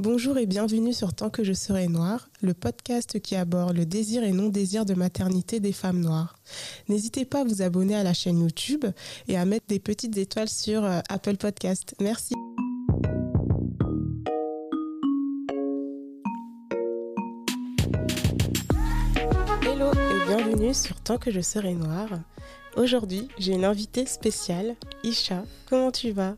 Bonjour et bienvenue sur Tant que je serai noire, le podcast qui aborde le désir et non-désir de maternité des femmes noires. N'hésitez pas à vous abonner à la chaîne YouTube et à mettre des petites étoiles sur euh, Apple Podcast. Merci. Hello et bienvenue sur Tant que je serai noire. Aujourd'hui, j'ai une invitée spéciale, Isha. Comment tu vas?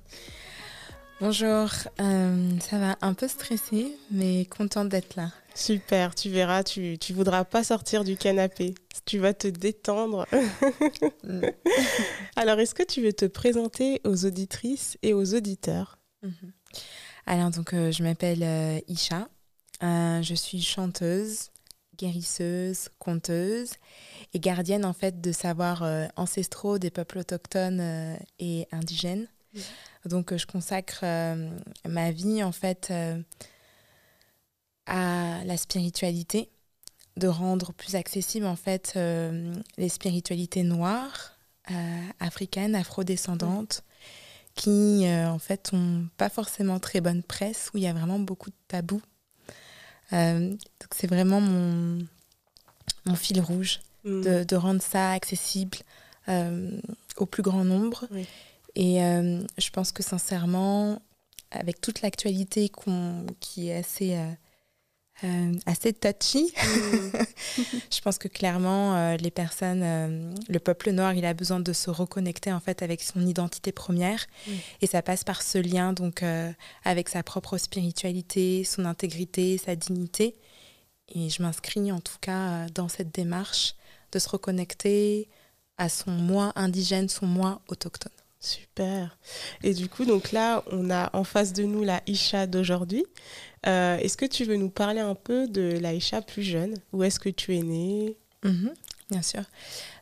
Bonjour, euh, ça va un peu stressée, mais contente d'être là. Super, tu verras, tu, tu voudras pas sortir du canapé. Tu vas te détendre. Alors, est-ce que tu veux te présenter aux auditrices et aux auditeurs? Mhm. Alors, donc, euh, je m'appelle euh, Isha. Je suis chanteuse, guérisseuse, conteuse et gardienne, en fait, de savoirs ancestraux des peuples autochtones et indigènes. Donc, euh, je consacre euh, ma vie, en fait, euh, à la spiritualité, de rendre plus accessible, en fait, les spiritualités noires, africaines, afrodescendantes, qui, euh, en fait, ont pas forcément très bonne presse, où il y a vraiment beaucoup de tabous. Euh, donc, c'est vraiment mon, mon fil rouge, Mm. de, de rendre ça accessible euh, au plus grand nombre. Oui. Et euh, je pense que sincèrement, avec toute l'actualité qui est assez, euh, euh, assez touchy, Mm. je pense que clairement, les personnes, le peuple noir, il a besoin de se reconnecter en fait avec son identité première. Mm. Et ça passe par ce lien donc avec sa propre spiritualité, son intégrité, sa dignité. Et je m'inscris en tout cas dans cette démarche de se reconnecter à son moi indigène, son moi autochtone. Super. Et du coup, donc là, on a en face de nous la Isha d'aujourd'hui. Euh, est-ce que tu veux nous parler un peu de la Isha plus jeune? Où est-ce que tu es née? Mhm, bien sûr.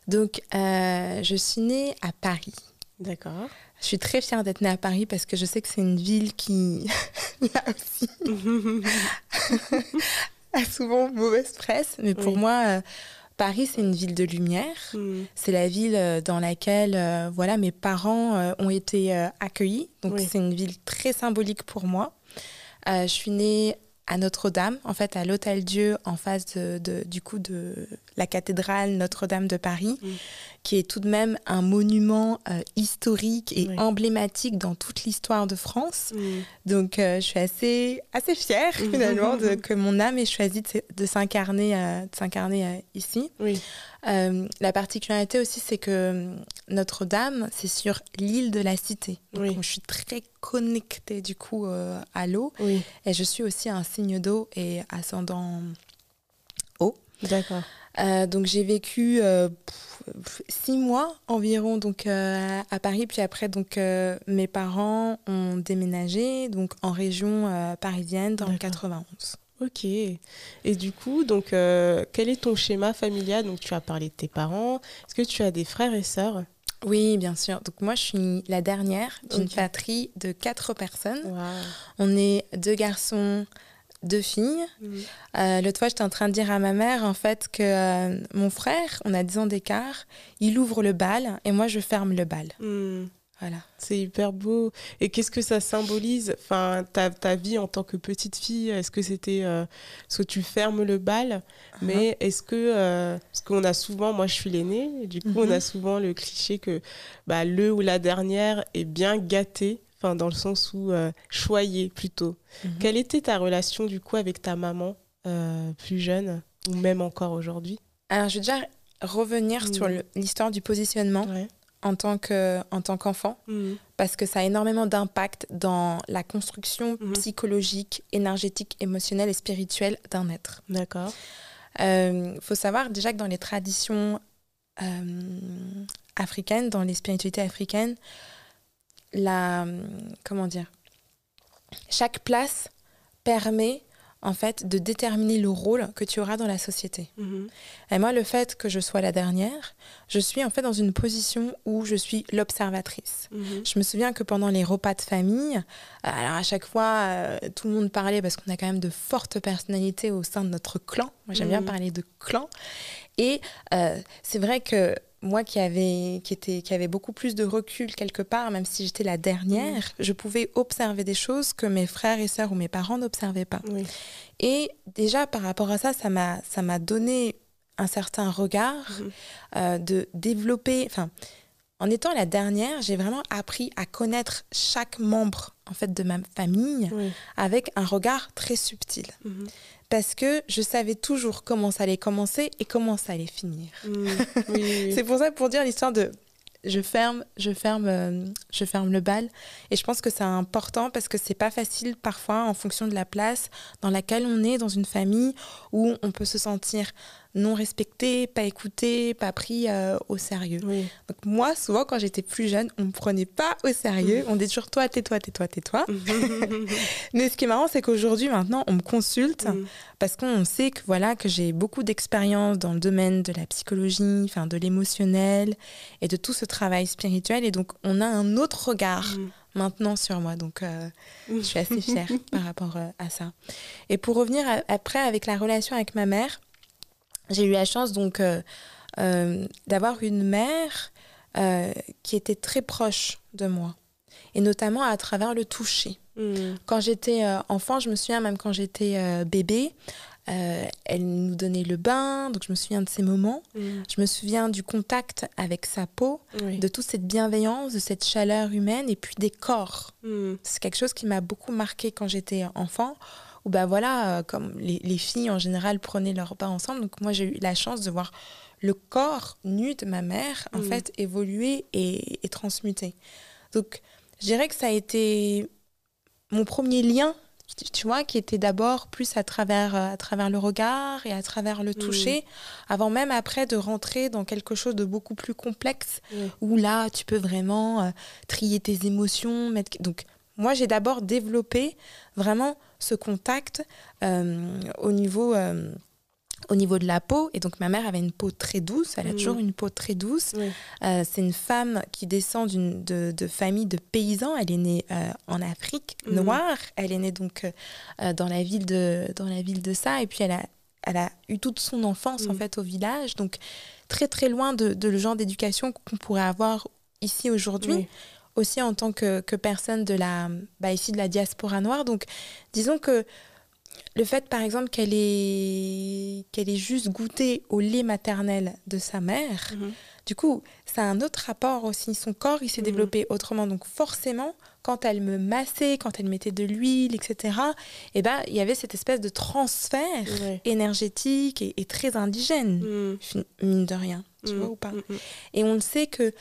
Donc, euh, je suis née à Paris. D'accord. Je suis très fière d'être née à Paris parce que je sais que c'est une ville qui là aussi, a souvent mauvaise presse. Mais pour Oui. moi, euh, Paris, c'est une ville de lumière. Mm. C'est la ville euh, dans laquelle euh, voilà, mes parents euh, ont été euh, accueillis. Donc, Oui. c'est une ville très symbolique pour moi. Je suis née à Notre-Dame, en fait, à l'Hôtel-Dieu, en face de, de- du coup de la cathédrale Notre-Dame de Paris, qui est tout de même un monument euh, historique et Oui. emblématique dans toute l'histoire de France. Donc, euh, je suis assez, assez fière, finalement, de- que mon âme ait choisi de, s'incarner euh, de s'incarner ici. Oui. Euh, la particularité aussi, c'est que euh, Notre-Dame, c'est sur l'île de la Cité. Donc, Oui. je suis très connectée du coup euh, à l'eau. Oui. Et je suis aussi un signe d'eau et ascendant eau. D'accord. Euh, donc j'ai vécu euh, pff, six mois environ donc euh, à Paris. Puis après donc mes parents ont déménagé donc en région parisienne dans le D'accord. 91. Ok. Et du coup, donc, euh, quel est ton schéma familial? Donc, tu as parlé de tes parents. Est-ce que tu as des frères et sœurs? Oui, bien sûr. Donc moi je suis la dernière d'une Ok. fratrie de quatre personnes. On est deux garçons, deux filles. Mm. Euh, L'autre fois, j'étais en train de dire à ma mère, en fait, que euh, mon frère, on a 10 ans d'écart, il ouvre le bal et moi, je ferme le bal. Mm. Voilà. C'est hyper beau. Et qu'est-ce que ça symbolise? Enfin, ta, ta vie en tant que petite fille, est-ce que c'était euh, ce que tu fermes le bal Mais est-ce que euh, parce qu'on a souvent, moi je suis l'aînée, et du coup on Mhm. a souvent le cliché que bah, le ou la dernière est bien gâtée, enfin dans le sens où euh, choyée plutôt. Mhm. Quelle était ta relation du coup avec ta maman euh, plus jeune ou même encore aujourd'hui? Alors, je vais déjà revenir Mhm. sur l'histoire du positionnement Ouais. En tant que- en tant qu'enfant, Mhm. parce que ça a énormément d'impact dans la construction Mhm. psychologique, énergétique, émotionnelle et spirituelle d'un être. D'accord. Il faut savoir déjà que dans les traditions euh, africaines, dans les spiritualités africaines, la, comment dire, chaque place permet en fait de déterminer le rôle que tu auras dans la société. Mhm. Et moi, le fait que je sois la dernière, je suis en fait dans une position où je suis l'observatrice. Mhm. Je me souviens que pendant les repas de famille, euh, alors à chaque fois, euh, tout le monde parlait parce qu'on a quand même de fortes personnalités au sein de notre clan. Moi, j'aime bien Mhm. parler de clan. Et euh, c'est vrai que moi qui avait, qui, était, qui avait beaucoup plus de recul quelque part, même si j'étais la dernière, je pouvais observer des choses que mes frères et sœurs ou mes parents n'observaient pas. Oui. Et déjà, par rapport à ça, ça m'a, ça m'a donné un certain regard Mhm. euh, de développer. Enfin, en étant la dernière, j'ai vraiment appris à connaître chaque membre en fait de ma famille Oui. avec un regard très subtil, Mhm. Parce que je savais toujours comment ça allait commencer et comment ça allait finir. Oui. C'est pour ça pour dire l'histoire de je ferme, je ferme, euh, je ferme le bal. Et je pense que c'est important parce que c'est pas facile parfois en fonction de la place dans laquelle on est dans une famille où on peut se sentir non respecté, pas écouté, pas pris euh, au sérieux. Oui. Donc moi, souvent quand j'étais plus jeune, on me prenait pas au sérieux. On dit toujours toi, tais-toi, tais-toi, tais-toi. Mais ce qui est marrant, c'est qu'aujourd'hui, maintenant, on me consulte Mhm. parce qu'on sait que voilà que j'ai beaucoup d'expérience dans le domaine de la psychologie, enfin de l'émotionnel et de tout ce travail spirituel et donc on a un autre regard maintenant sur moi donc euh, je suis assez fière par rapport euh, à ça. Et pour revenir à- après avec la relation avec ma mère, j'ai eu la chance donc euh, euh, d'avoir une mère euh, qui était très proche de moi et notamment à travers le toucher. Mhm. Quand j'étais enfant, je me souviens même quand j'étais bébé, euh, elle nous donnait le bain, donc je me souviens de ces moments. Mhm. Je me souviens du contact avec sa peau, Oui. de toute cette bienveillance, de cette chaleur humaine et puis des corps. Mhm. C'est quelque chose qui m'a beaucoup marqué quand j'étais enfant. Où bah voilà, euh, comme les, les filles en général prenaient leur bain ensemble, donc moi j'ai eu la chance de voir le corps nu de ma mère en Mhm. fait évoluer et, et transmuter. Donc je dirais que ça a été mon premier lien, tu- vois, qui était d'abord plus à travers, euh, à travers le regard et à travers le toucher, avant même après de rentrer dans quelque chose de beaucoup plus complexe, Oui. où là, tu peux vraiment euh, trier tes émotions. Mettre... Donc, moi, j'ai d'abord développé vraiment ce contact euh, au niveau... euh, au niveau de la peau, et donc ma mère avait une peau très douce, elle a Mhm. toujours une peau très douce. Oui. Euh, c'est une femme qui descend d'une de, de famille de paysans. Elle est née euh, en Afrique Mhm. noire. Elle est née donc euh, dans la ville de dans la ville de ça. Et puis elle a elle a eu toute son enfance en Mhm. fait au village. Donc très très loin de, de le genre d'éducation qu'on pourrait avoir ici aujourd'hui. Oui. Aussi en tant que, que personne de la bah, ici de la diaspora noire. Donc disons que le fait, par exemple, qu'elle ait, qu'elle ait juste goûté au lait maternel de sa mère, Mhm. du coup, ça a un autre rapport aussi. Son corps, il s'est Mhm. développé autrement. Donc, forcément, quand elle me massait, quand elle mettait de l'huile, etc., eh ben, il y avait cette espèce de transfert Ouais. énergétique et, et très indigène, Mhm. mine de rien. Tu vois ou pas. Et on le sait que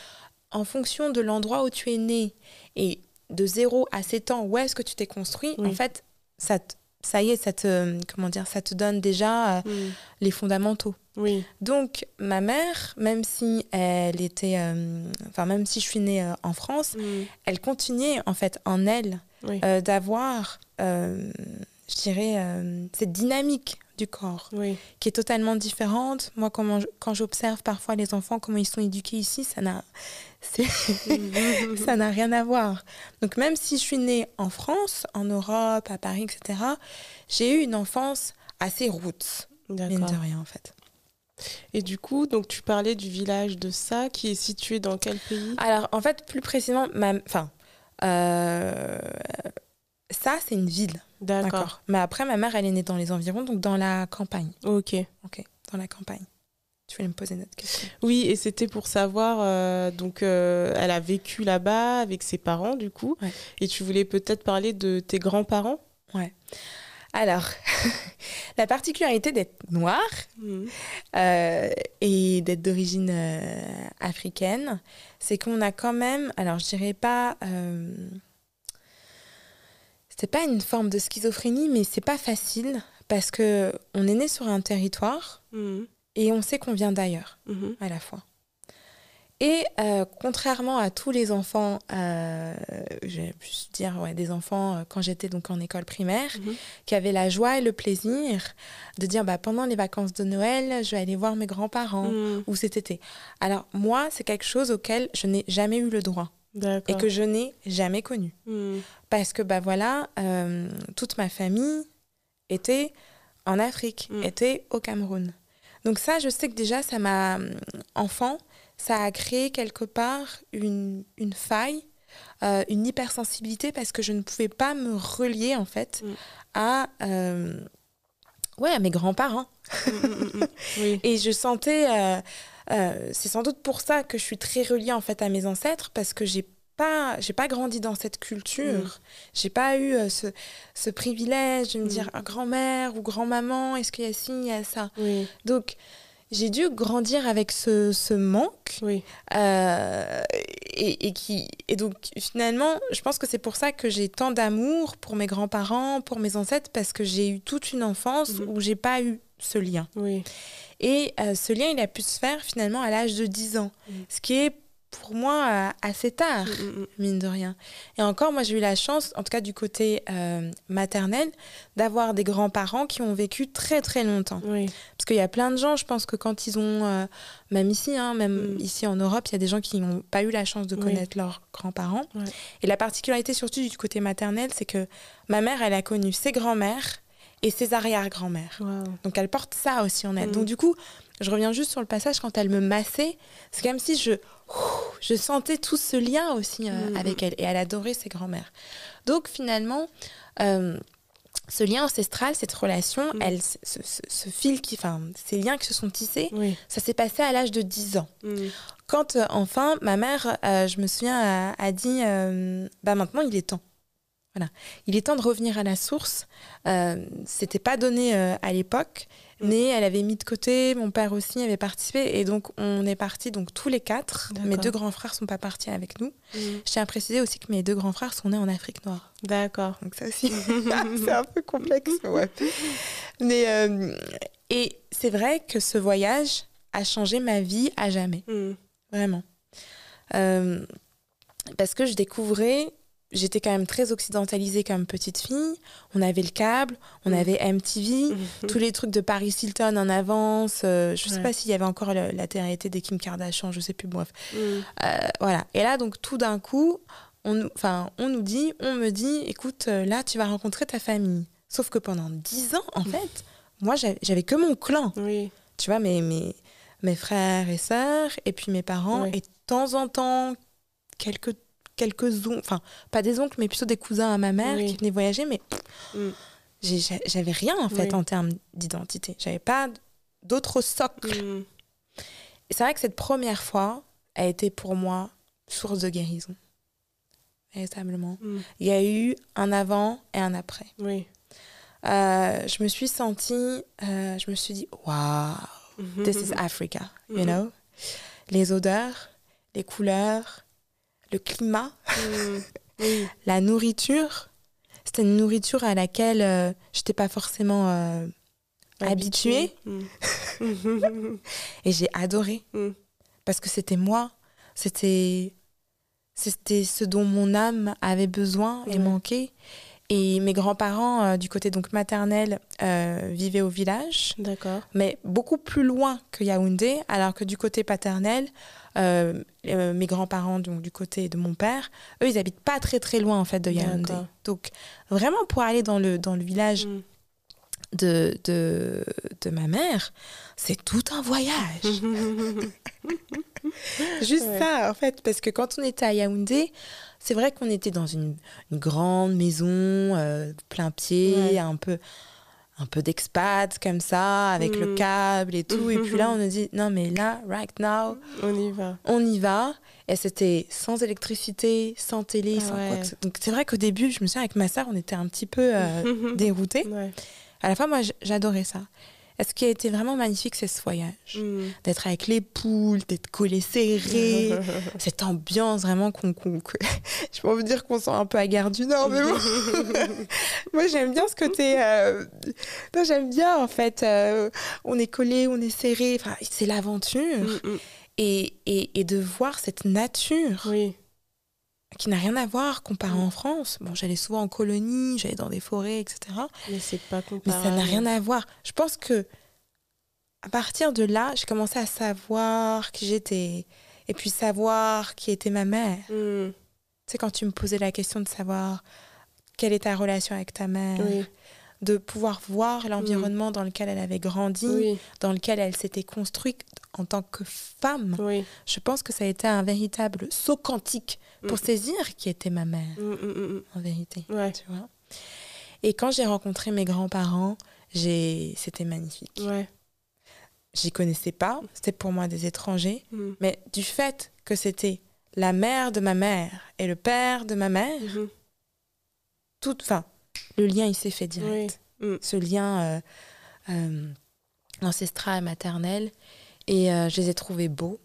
en fonction de l'endroit où tu es né et de 0 à 7 ans, où est-ce que tu t'es construit, Oui. en fait, ça, te- ça y est, ça te, comment dire, ça te donne déjà euh, Mhm. les fondamentaux. Oui. Donc, ma mère, même si elle était, euh, enfin, même si je suis née euh, en France, Mhm. elle continuait en fait en elle d'avoir, je dirais, cette dynamique du corps Oui. qui est totalement différente. Moi, comment je- quand j'observe parfois les enfants, comment ils sont éduqués ici, ça n'a, ça n'a rien à voir. Donc même si je suis née en France, en Europe, à Paris, etc., j'ai eu une enfance assez roots, mine de rien en fait. Et du coup, donc tu parlais du village de Ça, qui est situé dans quel pays? Alors en fait, plus précisément, ma... enfin, euh, ça c'est une ville, D'accord. Mais après, ma mère, elle est née dans les environs, donc dans la campagne. Ok. Ok, dans la campagne. Tu voulais me poser une autre question Oui, et c'était pour savoir, euh, donc euh, elle a vécu là-bas avec ses parents, du coup, Ouais. et tu voulais peut-être parler de tes grands-parents? Alors, la particularité d'être noire, euh, et d'être d'origine africaine, c'est qu'on a quand même, alors je dirais pas, c'est pas une forme de schizophrénie, mais c'est pas facile parce que on est né sur un territoire Mhm. et on sait qu'on vient d'ailleurs Mhm. à la fois. Et euh, contrairement à tous les enfants, euh, je vais plus dire ouais, des enfants euh, quand j'étais donc en école primaire, Mhm. qui avaient la joie et le plaisir de dire bah, pendant les vacances de Noël, je vais aller voir mes grands-parents ou cet été. Alors moi, c'est quelque chose auquel je n'ai jamais eu le droit et que je n'ai jamais connu. Mm. Parce que bah voilà, euh, toute ma famille était en Afrique, Mm. était au Cameroun. Donc ça, je sais que déjà, ça m'a, hum, enfant, ça a créé quelque part une, une faille, euh, une hypersensibilité, parce que je ne pouvais pas me relier, en fait, Mm. à, euh, ouais, à mes grands-parents. Oui. Et je sentais, euh, c'est sans doute pour ça que je suis très reliée en fait à mes ancêtres parce que j'ai pas, j'ai pas grandi dans cette culture. Mm. J'ai pas eu euh, ce, ce privilège de me Mm. dire ah, grand-mère ou grand-maman, est-ce qu'il y a ci, il y a ça? Oui. Donc j'ai dû grandir avec ce, ce manque Oui. euh, et, et qui et donc finalement je pense que c'est pour ça que j'ai tant d'amour pour mes grands-parents pour mes ancêtres parce que j'ai eu toute une enfance Mhm. où j'ai pas eu ce lien Oui. et euh, ce lien, il a pu se faire finalement à l'âge de 10 ans, Mhm. ce qui est pour moi euh, assez tard, Mm, mm, mm. mine de rien. Et encore, moi, j'ai eu la chance, en tout cas du côté euh, maternel, d'avoir des grands-parents qui ont vécu très très longtemps. Oui. Parce qu'il y a plein de gens, je pense que quand ils ont, euh, même ici, hein, même ici en Europe, il y a des gens qui n'ont pas eu la chance de Oui. connaître leurs grands-parents. Ouais. Et la particularité surtout du côté maternel, c'est que ma mère, elle a connu ses grands-mères et ses arrière-grands-mères. Wow. Donc elle porte ça aussi en elle. Mhm. Donc du coup, je reviens juste sur le passage quand elle me massait, c'est comme si je je sentais tout ce lien aussi euh, Mhm. avec elle et elle adorait ses grands-mères. Donc finalement euh, ce lien ancestral, cette relation, Mhm. elle, ce, ce- ce fil qui, enfin, ces liens qui se sont tissés, Oui. ça s'est passé à l'âge de 10 ans. Mm. Quand euh, enfin ma mère, je me souviens, a, a dit, bah maintenant il est temps. Voilà, il est temps de revenir à la source. Euh, C'était pas donné euh, à l'époque, Mm. mais elle avait mis de côté. Mon père aussi avait participé, et donc on est partis donc tous les quatre. Mes deux grands frères sont pas partis avec nous. Mm. Je tiens à préciser aussi que mes deux grands frères sont nés en Afrique noire. D'accord. Donc ça aussi, c'est un peu complexe. Ouais. Mais euh, et c'est vrai que ce voyage a changé ma vie à jamais. Mm. Vraiment. Euh, parce que je découvrais, j'étais quand même très occidentalisée comme petite fille. On avait le câble, on Mm. avait MTV, tous les trucs de Paris Hilton en avance. euh, je sais Ouais. pas s'il y avait encore le- la télé des Kim Kardashian, je sais plus, bref. Mm. Euh, voilà. Et là, donc, tout d'un coup, on, on nous dit, on me dit, écoute, euh, là, tu vas rencontrer ta famille. Sauf que pendant dix ans, en fait, moi, j'avais que mon clan Oui. tu vois, mes, mes, mes frères et sœurs, et puis mes parents, et de temps en temps, quelques, quelques oncles, enfin, pas des oncles, mais plutôt des cousins à ma mère Oui. qui venaient voyager, mais Mm. j'avais rien, en fait, Oui. en termes d'identité. J'avais pas d'autres socles. Mm. Et c'est vrai que cette première fois a été pour moi source de guérison. Véritablement. Mm. Il y a eu un avant et un après. Oui. Euh, je me suis sentie, euh, je me suis dit, waouh, This is Africa, you Mhm. know? Les odeurs, les couleurs, le climat, Mm. Oui. la nourriture. C'était une nourriture à laquelle euh, j'étais pas forcément euh, habituée Mm. et j'ai adoré Mm. parce que c'était moi, c'était c'était ce dont mon âme avait besoin et manquait. Et mes grands-parents euh, du côté donc maternel euh, vivaient au village. D'accord. mais beaucoup plus loin que Yaoundé, alors que du côté paternel, euh, mes grands-parents, donc du côté de mon père, eux, ils habitent pas très très loin en fait de Yaoundé. Donc vraiment pour aller dans le, dans le village Mm. de, de, de ma mère, c'est tout un voyage. Juste Ouais. ça en fait, parce que quand on était à Yaoundé, c'est vrai qu'on était dans une, une grande maison, euh, plein pied, Ouais. un peu un peu d'expat comme ça, avec le Mhm. câble et tout. Et puis là, on nous dit, non mais là, right now, On y va. on y va. Et c'était sans électricité, sans télé, Ah sans ouais. quoi que ce- Donc c'est vrai qu'au début, je me souviens avec ma soeur, on était un petit peu euh, déroutés. Ouais. À la fois, moi, j'adorais ça. Ce qui a été vraiment magnifique, c'est ce voyage? Mm. D'être avec les poules, d'être collés serrés, cette ambiance vraiment qu'on... qu'on- que- Je peux vous dire qu'on sent un peu à Gare du Nord, mais bon. Moi, j'aime bien ce côté... euh, non, j'aime bien, en fait. euh, on est collés, on est. Enfin, c'est l'aventure. Mm, mm. et, et, et de voir cette nature Oui. Qui n'a rien à voir comparé Mm. en France. Bon, j'allais souvent en colonie, j'allais dans des forêts, etc. Mais c'est pas Mais comparable. ça n'a rien à voir. Je pense que à partir de là, j'ai commencé à savoir qui j'étais et puis savoir qui était ma mère. Mm. Tu sais, quand tu me posais la question de savoir quelle est ta relation avec ta mère, Oui. de pouvoir voir l'environnement dans lequel elle avait grandi, Oui. dans lequel elle s'était construite en tant que femme, Oui. je pense que ça a été un véritable saut quantique pour Mm. saisir qui était ma mère, Mm, mm, en vérité. Ouais. Tu vois Et quand j'ai rencontré mes grands-parents, j'ai... c'était magnifique. Ouais. J'y connaissais pas, c'était pour moi des étrangers, mais du fait que c'était la mère de ma mère et le père de ma mère, Mhm. tout, enfin, le lien il s'est fait direct. Oui. Ce lien euh, euh, ancestral et maternel, et euh, je les ai trouvés beaux,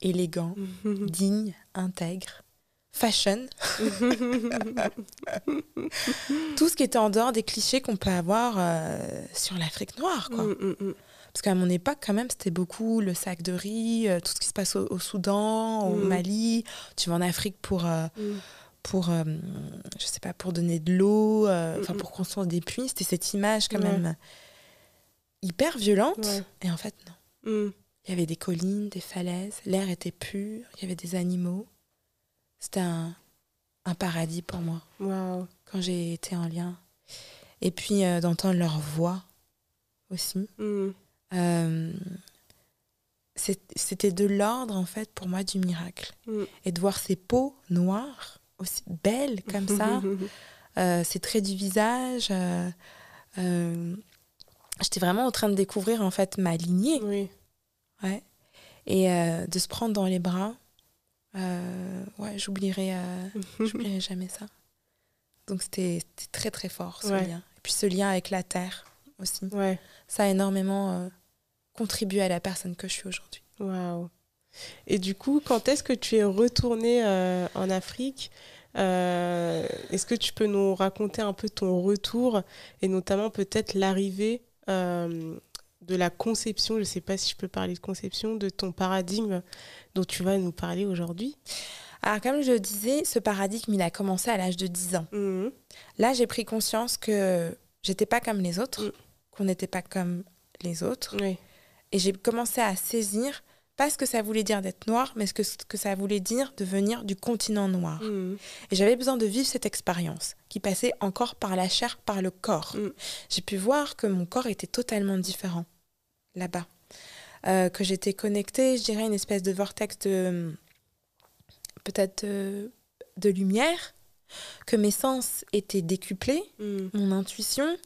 élégants, dignes, intègres, fashion, tout ce qui était en dehors des clichés qu'on peut avoir euh, sur l'Afrique noire, quoi. Mm, mm, mm. Parce qu'à mon époque, quand même, c'était beaucoup le sac de riz, euh, tout ce qui se passe au, au Soudan, au. Mali. Tu vas en Afrique pour, euh, pour euh, je sais pas, pour donner de l'eau, enfin pour construire des puits. C'était cette image quand Ouais. même hyper violente. Ouais. Et en fait, non. Mm. Il y avait des collines, des falaises, l'air était pur, il y avait des animaux. C'était un, un paradis pour moi quand j'ai été en lien. Et puis euh, d'entendre leur voix aussi. Mm. Euh, c'était de l'ordre en fait pour moi du miracle Mm. et de voir ces peaux noires aussi belles comme ça euh, ces traits du visage j'étais vraiment en train de découvrir en fait ma lignée oui. Ouais et euh, de se prendre dans les bras euh, ouais j'oublierai euh, j'oublierai jamais ça donc c'était c'était très très fort ce Ouais. lien et puis ce lien avec la terre aussi Ouais. ça a énormément contribué à la personne que je suis aujourd'hui. Waouh. Et du coup, quand est-ce que tu es retournée euh, en Afrique Euh, Est-ce que tu peux nous raconter un peu ton retour et notamment peut-être l'arrivée euh, de la conception, je ne sais pas si je peux parler de conception, de ton paradigme dont tu vas nous parler aujourd'hui Alors, comme je le disais, ce paradigme, il a commencé à l'âge de 10 ans. Mhm. Là, j'ai pris conscience que j'étais pas comme les autres, Mm. qu'on n'était pas comme les autres. Oui. Et j'ai commencé à saisir, pas ce que ça voulait dire d'être noir, mais ce que, ce que ça voulait dire de venir du continent noir. Mhm. Et j'avais besoin de vivre cette expérience qui passait encore par la chair, par le corps. J'ai pu voir que mon corps était totalement différent là-bas. Euh, que j'étais connectée, je dirais, à une espèce de vortex de. peut-être de, de lumière. Que mes sens étaient décuplés, Mhm. mon intuition.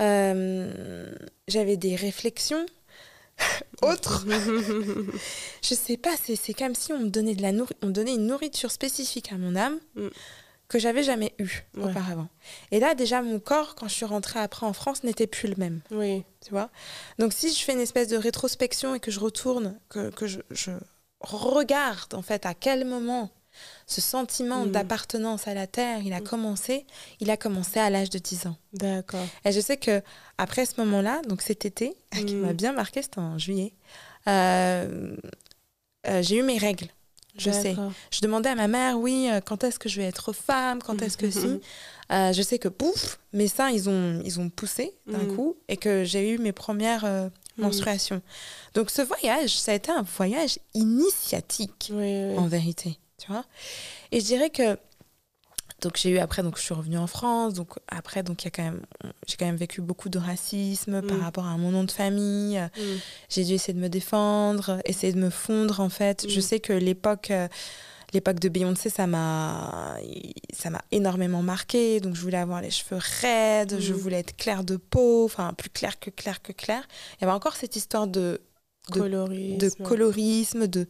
Euh, J'avais des réflexions autres. Je sais pas, c'est c'est comme si on me donnait de la on me donnait une nourriture spécifique à mon âme Mm. Que j'avais jamais Ouais. auparavant. Et là déjà mon corps quand je suis rentrée après en France n'était plus le même, Oui. tu vois. Donc si je fais une espèce de rétrospection et que je retourne que, que je, je regarde en fait à quel moment ce sentiment Mm. d'appartenance à la terre, il a Mm. commencé, il a commencé à l'âge de 10 ans. D'accord. Et je sais que après ce moment-là, donc cet été, qui m'a bien marqué, c'était en juillet, euh, euh, j'ai eu mes règles. Je sais. Je demandais à ma mère, oui, euh, quand est-ce que je vais être femme, quand est-ce que si. Euh, je sais que pouf, mes seins, ils ont, ils ont poussé d'un Mm. coup et que j'ai eu mes premières euh, menstruations. Donc ce voyage, ça a été un voyage initiatique Oui, oui. en vérité, tu vois. Et je dirais que donc j'ai eu après donc je suis revenue en France donc après donc il y a quand même j'ai quand même vécu beaucoup de racisme par Mm. rapport à mon nom de famille Mhm. j'ai dû essayer de me défendre essayer de me fondre en fait je Mm. sais que l'époque euh, l'époque de Beyoncé ça m'a ça m'a énormément marqué donc je voulais avoir les cheveux raides je Mm. voulais être claire de peau enfin plus claire que claire que claire il y avait encore cette histoire de de- Colorisme. de colorisme de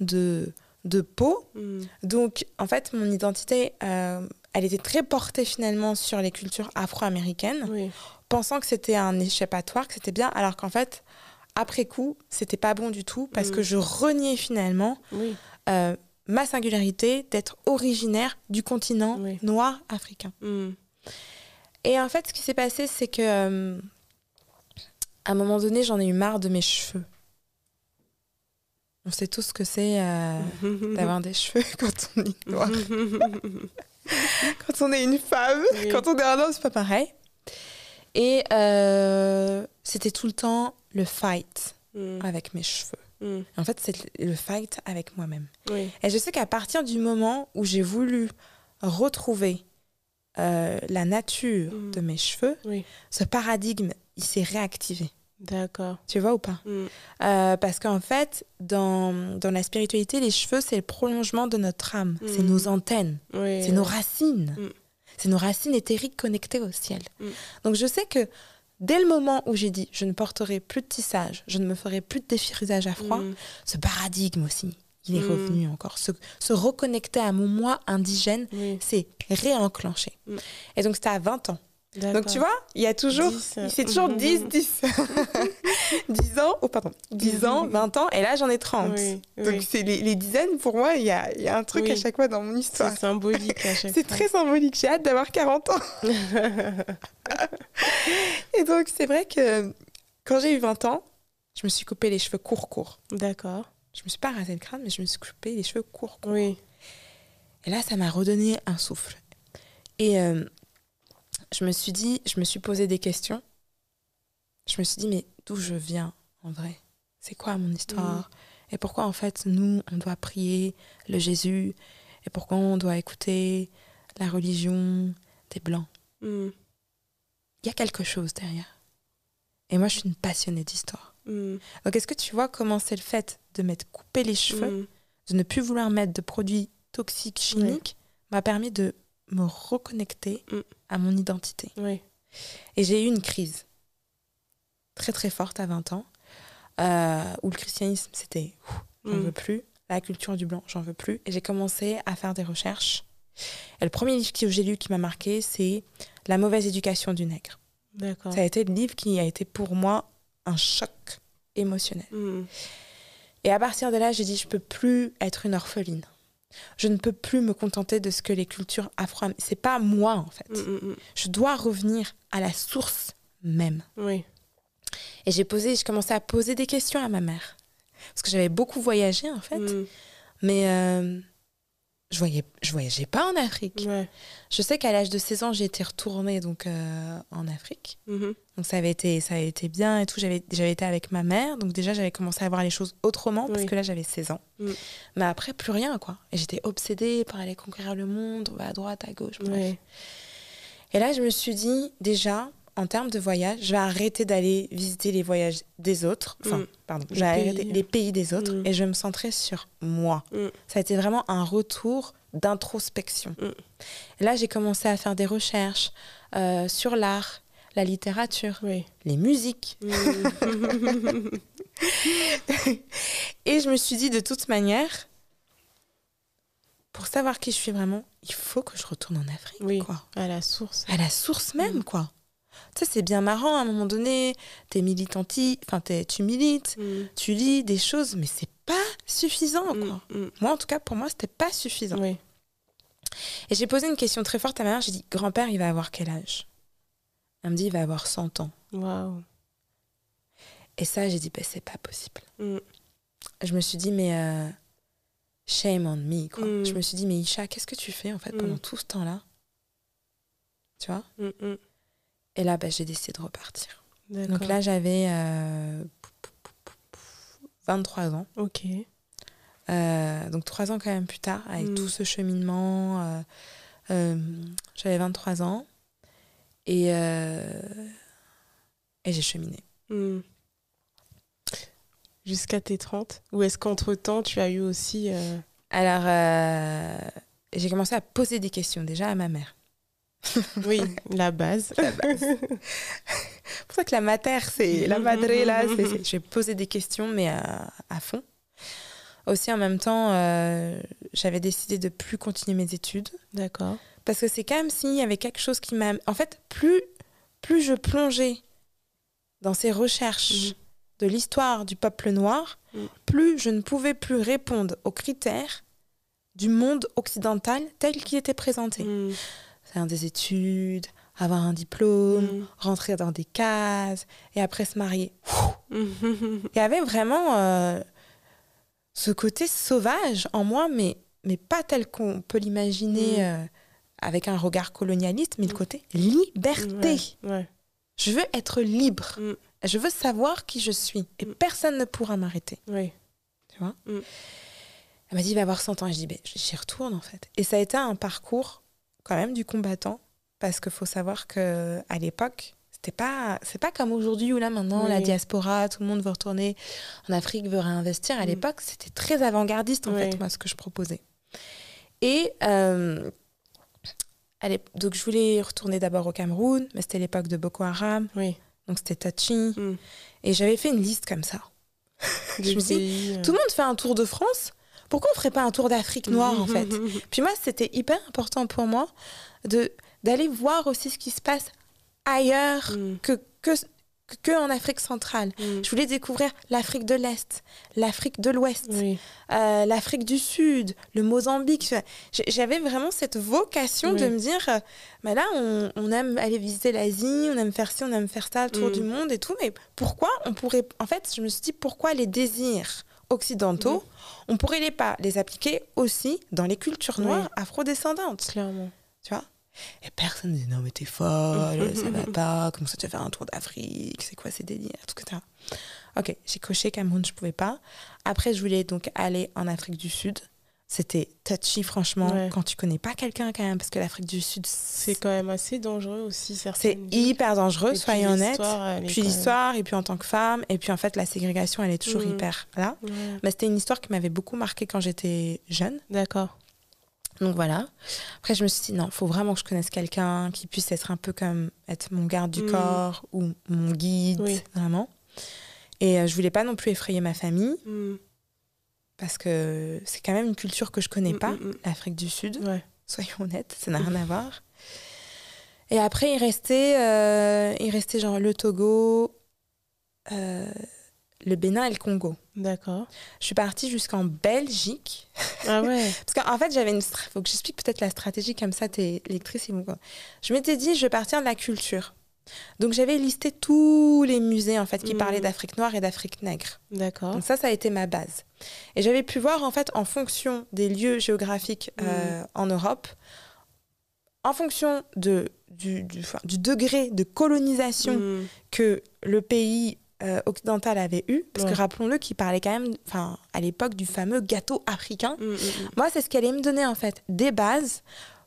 de de peau Mhm. donc, en fait, mon identité, euh, elle était très portée finalement sur les cultures afro-américaines, Oui. pensant que c'était un échappatoire, que c'était bien, alors qu'en fait, après coup, c'était pas bon du tout parce Mm. que je reniais finalement Oui. euh, ma singularité d'être originaire du continent Oui. noir africain. Mhm. Et en fait, ce qui s'est passé, c'est que euh, à un moment donné, j'en ai eu marre de mes cheveux. On sait tous ce que c'est euh, d'avoir des cheveux quand on est noir. quand on est une femme, Oui. quand on est un homme, c'est pas pareil. Et euh, c'était tout le temps le fight Mm, avec mes cheveux. mm, En fait, c'est le fight avec moi-même. Oui. Et je sais qu'à partir du moment où j'ai voulu retrouver euh, la nature Mm. de mes cheveux, Oui. ce paradigme, il s'est réactivé. D'accord. Tu vois ou pas? Mm, Euh, Parce qu'en fait, dans, dans la spiritualité, les cheveux, c'est le prolongement de notre âme. C'est Mm. nos antennes, Oui. c'est nos racines. Mm. C'est nos racines éthériques connectées au ciel. Donc je sais que dès le moment où j'ai dit je ne porterai plus de tissage, je ne me ferai plus de défrisage à froid, ce paradigme aussi, il est revenu encore. Se, se reconnecter à mon moi indigène, c'est réenclenché. Et donc c'était à 20 ans. Donc tu vois, il y a toujours, 10, c'est toujours mhm. 10, 10. 10 ans, oh pardon, 10 ans, 20 ans, et là j'en ai 30. Oui, Donc oui. c'est les, les dizaines, pour moi, il y a, y a un truc Oui. à chaque fois dans mon histoire. C'est symbolique à chaque C'est fois. très symbolique, j'ai hâte d'avoir 40 ans. et donc c'est vrai que quand j'ai eu 20 ans, je me suis coupé les cheveux courts, courts. D'accord. Je me suis pas rasé le crâne, mais je me suis coupé les cheveux courts, courts. Oui. Et là, ça m'a redonné un souffle. Et euh, je me suis dit, je me suis posé des questions. Je me suis dit, mais d'où je viens en vrai? C'est quoi mon histoire? Et pourquoi en fait, nous, on doit prier le Jésus? Et pourquoi on doit écouter la religion des Blancs? Mm, Il y a quelque chose derrière. Et moi, je suis une passionnée d'histoire. mm, Donc, est-ce que tu vois comment c'est le fait de m'être coupé les cheveux mm. de ne plus vouloir mettre de produits toxiques chimiques m'a permis de me reconnecter Mm. À mon identité. Oui. Et j'ai eu une crise très très forte à 20 ans, euh, où le christianisme c'était j'en Mm. veux plus, la culture du blanc j'en veux plus, et j'ai commencé à faire des recherches. Et le premier livre que j'ai lu qui m'a marqué, c'est La mauvaise éducation du nègre. D'accord. Ça a été le livre qui a été pour moi un choc émotionnel. Mm, Et à partir de là, j'ai dit, je peux plus être une orpheline. Je ne peux plus me contenter de ce que les cultures afro C'est pas moi, en fait. mm, mm, mm. Je dois revenir à la source même. Oui. Et j'ai posé, je commençais à poser des questions à ma mère. Parce que j'avais beaucoup voyagé, en fait. Mais euh, je voyais, je voyageais pas en Afrique. ouais. Je sais qu'à l'âge de 16 ans, j'ai été retournée donc, euh, en Afrique. Mhm. Donc ça avait été, ça avait été bien et tout. J'avais, j'avais été avec ma mère, donc déjà j'avais commencé à voir les choses autrement parce Oui. que là j'avais 16 ans. Mm. Mais après plus rien quoi. Et j'étais obsédée par aller conquérir le monde, à droite, à gauche. bref. Et là je me suis dit déjà en termes de voyage, je vais arrêter d'aller visiter les voyages des autres. Enfin, Mm. pardon, je Les vais arrêter pays. les pays des autres Mm. et je vais me centrer sur moi. Mm. Ça a été vraiment un retour d'introspection. Là j'ai commencé à faire des recherches euh, sur l'art, la littérature, Oui. les musiques. Et je me suis dit, de toute manière, pour savoir qui je suis vraiment, il faut que je retourne en Afrique, Oui. quoi. à la source. À la source même, quoi. Sais, c'est bien marrant, à un moment donné, t'es militanti, enfin, t'es- tu milites, Mm, tu lis des choses, mais c'est pas suffisant, mm, quoi. mm. Moi, en tout cas, pour moi, c'était pas suffisant. Oui. Et j'ai posé une question très forte à ma mère, j'ai dit, grand-père, il va avoir quel âge? Elle me dit, il va avoir 100 ans. Waouh. Et ça, j'ai dit, ben, c'est pas possible. Je me suis dit, mais euh, shame on me, quoi. Je me suis dit, mais Isha, qu'est-ce que tu fais, en fait, pendant tout ce temps-là? Tu vois? Mm, mm. Et là, bah, j'ai décidé de repartir. Donc là, j'avais euh, 23 ans. Ok. Euh, donc trois ans quand même plus tard, avec Mm. tout ce cheminement. euh, euh, j'avais 23 ans. Et, euh, et j'ai cheminé. Mm. Jusqu'à tes 30 Ou est-ce qu'entre-temps, tu as eu aussi... euh, Alors, euh, j'ai commencé à poser des questions déjà à ma mère. Oui, la base. la base. Pour ça que la mater, c'est la madre là. J'ai posé des questions, mais à, à fond. Aussi, en même temps, euh, j'avais décidé de plus continuer mes études D'accord. parce que c'est comme s'il y avait quelque chose qui m'a. En fait, plus plus je plongeais dans ces recherches Mhm. de l'histoire du peuple noir, Mhm. plus je ne pouvais plus répondre aux critères du monde occidental tel qu'il était présenté. Mm, Faire des études, avoir un diplôme, mm, rentrer dans des cases et après se marier. mm. Il y avait vraiment euh, ce côté sauvage en moi, mais, mais pas tel qu'on peut l'imaginer Mm. euh, avec un regard colonialiste, mais le côté liberté. Ouais, ouais. Je veux être libre. Mm. Je veux savoir qui je suis. Et Mm. personne ne pourra m'arrêter. ouais. Elle m'a dit, va avoir 100 ans. Et je dis, ben, j'y retourne en fait. Et ça a été un parcours quand même du combattant, parce qu'il faut savoir que à l'époque, c'était pas, c'est pas comme aujourd'hui où là maintenant la diaspora, tout le monde veut retourner en Afrique, veut réinvestir. À Mm. l'époque, c'était très avant-gardiste en Oui. fait, moi, ce que je proposais. Et euh, l'ép- donc je voulais retourner d'abord au Cameroun, mais c'était l'époque de Boko Haram, Oui. donc c'était touchy. Mm. Et j'avais fait une liste comme ça. Des me suis dit, pays, euh, Tout le monde fait un tour de France. Pourquoi on ferait pas un tour d'Afrique noire en fait Puis moi, c'était hyper important pour moi de d'aller voir aussi ce qui se passe ailleurs Mm. que, que, que en Afrique centrale. Mm. Je voulais découvrir l'Afrique de l'Est, l'Afrique de l'Ouest, Oui. euh, l'Afrique du Sud, le Mozambique. J'avais vraiment cette vocation Oui. de me dire, euh, bah là, on, on aime aller visiter l'Asie, on aime faire ci, on aime faire ça, le tour Mm. du monde et tout. Mais pourquoi on pourrait... En fait, je me suis dit, pourquoi les désirs occidentaux, Mm. on pourrait les pas les appliquer aussi dans les cultures noires afrodescendantes Clairement. tu vois? Et personne ne dit non mais t'es folle, ça va pas, comment ça tu vas faire un tour d'Afrique, c'est quoi ces délires, tout que t'as. Ok, j'ai coché Cameroun, je pouvais pas. Après, je voulais donc aller en Afrique du Sud. C'était touchy, franchement, Ouais. quand tu connais pas quelqu'un quand même, parce que l'Afrique du Sud, C'est quand même assez dangereux aussi, c'est certaines hyper dangereux, soyons honnêtes. Puis l'histoire, et puis en tant que femme, et puis en fait, la ségrégation, elle est toujours Mhm. hyper là. Mais c'était une histoire qui m'avait beaucoup marqué quand j'étais jeune. D'accord. Donc voilà. Après, je me suis dit, non, faut vraiment que je connaisse quelqu'un qui puisse être un peu comme être mon garde du Mm. corps ou mon guide, Oui. vraiment. Et euh, je voulais pas non plus effrayer ma famille Mm. Parce que c'est quand même une culture que je connais Mm, pas, mm, mm. l'Afrique du Sud, Ouais. soyons honnêtes, ça n'a rien à voir. Et après, il restait, euh, il restait genre le Togo, euh, le Bénin et le Congo. D'accord. Je suis partie jusqu'en Belgique. Ah ouais. Parce qu'en fait, j'avais une. faut que j'explique peut-être la stratégie comme ça, t'es lectrice. Je m'étais dit, je vais partir de la culture. Donc, j'avais listé tous les musées en fait qui Mhm. parlaient d'Afrique noire et d'Afrique nègre. D'accord. Donc, ça, ça a été ma base. Et j'avais pu voir en fait, en fonction des lieux géographiques euh, en Europe, en fonction de, du, du, enfin, du degré de colonisation Mm. que le pays euh, occidental avait eu, parce Ouais. que rappelons-le qu'il parlait quand même, enfin, à l'époque du fameux gâteau africain. Moi, c'est ce qu'elle allait me donner en fait, des bases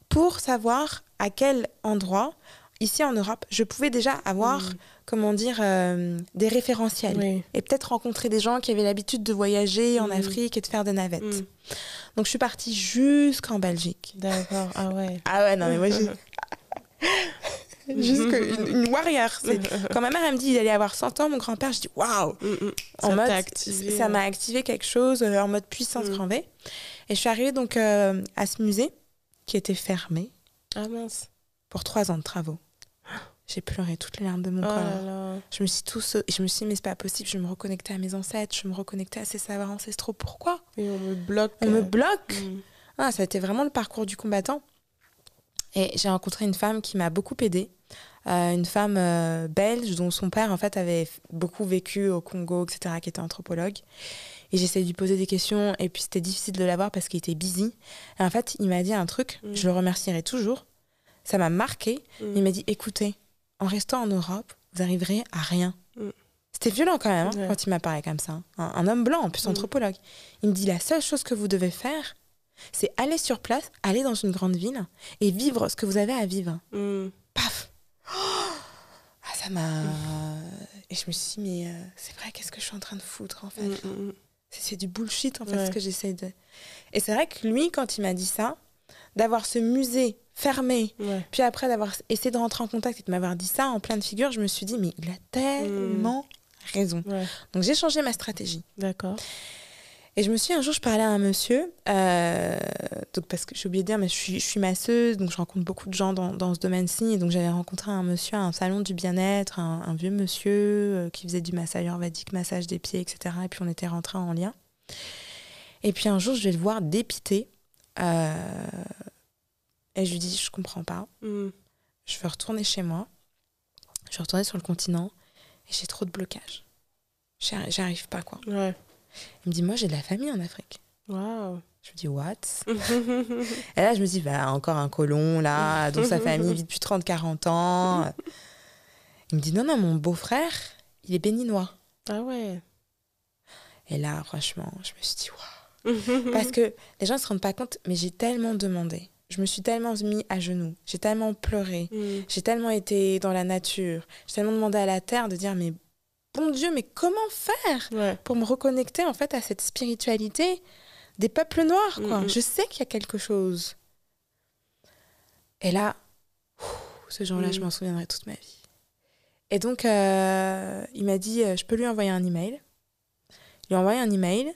pour savoir à quel endroit, ici en Europe, je pouvais déjà avoir, Mm. comment dire, euh, des référentiels. Oui. Et peut-être rencontrer des gens qui avaient l'habitude de voyager en Mm. Afrique et de faire des navettes. Mm. Donc, je suis partie jusqu'en Belgique. D'accord. Ah ouais. Ah ouais, non, mais moi, j'ai. Jusque une, une warrior. Quand ma mère, elle me dit, il allait avoir 100 ans, mon grand-père, je dis, waouh! En Ça mode, activé. ça m'a activé quelque chose euh, en mode puissance grand V. Et je suis arrivée donc euh, à ce musée qui était fermé Ah mince. pour trois ans de travaux. J'ai pleuré toutes les larmes de mon Oh corps. là là. Je me suis tout ce- je me suis dit mais c'est pas possible, je me reconnectais à mes ancêtres, je me reconnectais à ces savoirs ancestraux. Pourquoi Et on me bloque. On me euh, bloque mm. ah, Ça a été vraiment le parcours du combattant. Et j'ai rencontré une femme qui m'a beaucoup aidée. Euh, une femme euh, belge dont son père en fait avait beaucoup vécu au Congo, etc., qui était anthropologue. Et j'essayais de lui poser des questions et puis c'était difficile de l'avoir parce qu'il était busy. Et en fait, il m'a dit un truc, Mm. je le remercierai toujours. Ça m'a marqué. Mm. Il m'a dit écoutez, en restant en Europe, vous arriverez à rien. Mm. C'était violent quand même hein, Ouais. quand il m'a parlé comme ça. Un, un homme blanc, en plus Mm. anthropologue. Il me dit la seule chose que vous devez faire, c'est aller sur place, aller dans une grande ville et vivre ce que vous avez à vivre. Mm. Paf Ah, ça m'a. Et je me suis dit, mais euh, c'est vrai, qu'est-ce que je suis en train de foutre en fait? Mm. C'est c'est du bullshit en fait Ouais. ce que j'essaie de. Et c'est vrai que lui, quand il m'a dit ça, d'avoir ce musée fermé, Ouais. puis après d'avoir essayé de rentrer en contact et de m'avoir dit ça en pleine figure, je me suis dit, mais il a tellement raison. Ouais. Donc j'ai changé ma stratégie. D'accord. Et je me suis un jour, je parlais à un monsieur, euh, donc parce que j'ai oublié de dire, mais je suis, je suis masseuse, donc je rencontre beaucoup de gens dans, dans ce domaine-ci. Et donc j'avais rencontré un monsieur à un salon du bien-être, un, un vieux monsieur euh, qui faisait du massage ayurvédique, massage des pieds, etc. Et puis on était rentrés en lien. Et puis un jour, je vais le voir dépité. euh, et je lui dis, je comprends pas. Mm. Je veux retourner chez moi. Je veux retourner sur le continent. Et j'ai trop de blocages. J'y arri- J'y arrive pas, quoi. Ouais. Il me dit, moi, j'ai de la famille en Afrique. Waouh. Je me dis, what? Et là, je me dis, bah, encore un colon, là, dont sa famille vit depuis 30-40 ans. Il me dit, non, non, mon beau-frère, il est béninois. Ah ouais. Et là, franchement, je me suis dit, waouh. Parce que les gens ne se rendent pas compte, mais j'ai tellement demandé. Je me suis tellement mis à genoux. J'ai tellement pleuré. Mm. J'ai tellement été dans la nature. J'ai tellement demandé à la terre de dire, mais bon Dieu, mais comment faire Ouais. pour me reconnecter en fait à cette spiritualité des peuples noirs quoi. Je sais qu'il y a quelque chose. Et là, ouf, ce jour-là, Mhm. je m'en souviendrai toute ma vie. Et donc, euh, il m'a dit, euh, je peux lui envoyer un email. Il lui a envoyé un email.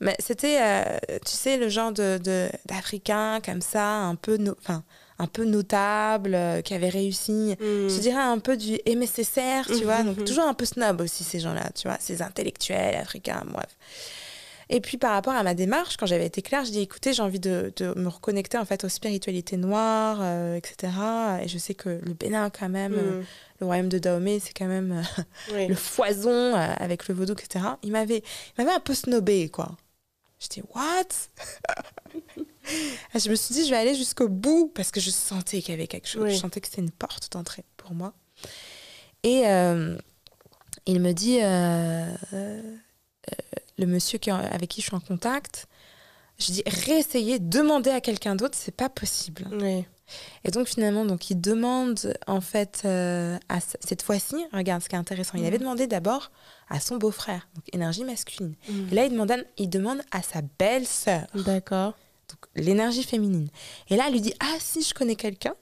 Mais c'était, euh, tu sais, le genre de, d'Africain comme ça, un peu, no- enfin, un peu notable, euh, qui avait réussi Mm. je dirais un peu du MSSR, tu vois, donc Mhm. toujours un peu snob aussi ces gens-là, tu vois, ces intellectuels africains, bref. Et puis par rapport à ma démarche, quand j'avais été claire, je dis écoutez, j'ai envie de, de me reconnecter en fait aux spiritualités noires, euh, etc. Et je sais que le Bénin quand même, euh, Mm. le royaume de Dahomey, c'est quand même euh, Oui. le foison avec le vaudou, etc. Il m'avait, il m'avait un peu snobé, quoi. J'étais, what? Je me suis dit, je vais aller jusqu'au bout parce que je sentais qu'il y avait quelque chose. Oui. Je sentais que c'était une porte d'entrée pour moi. Et il me dit, euh, le monsieur qui, avec qui je suis en contact, je dis, réessayer, demander à quelqu'un d'autre, c'est pas possible. Oui. Et donc finalement, donc il demande en fait euh, à cette fois-ci, regarde ce qui est intéressant, il Mhm. avait demandé d'abord à son beau-frère, donc énergie masculine. Mm. Et là, il demande, à- il demande à sa belle-sœur, D'accord. donc l'énergie féminine. Et là, elle lui dit ah si je connais quelqu'un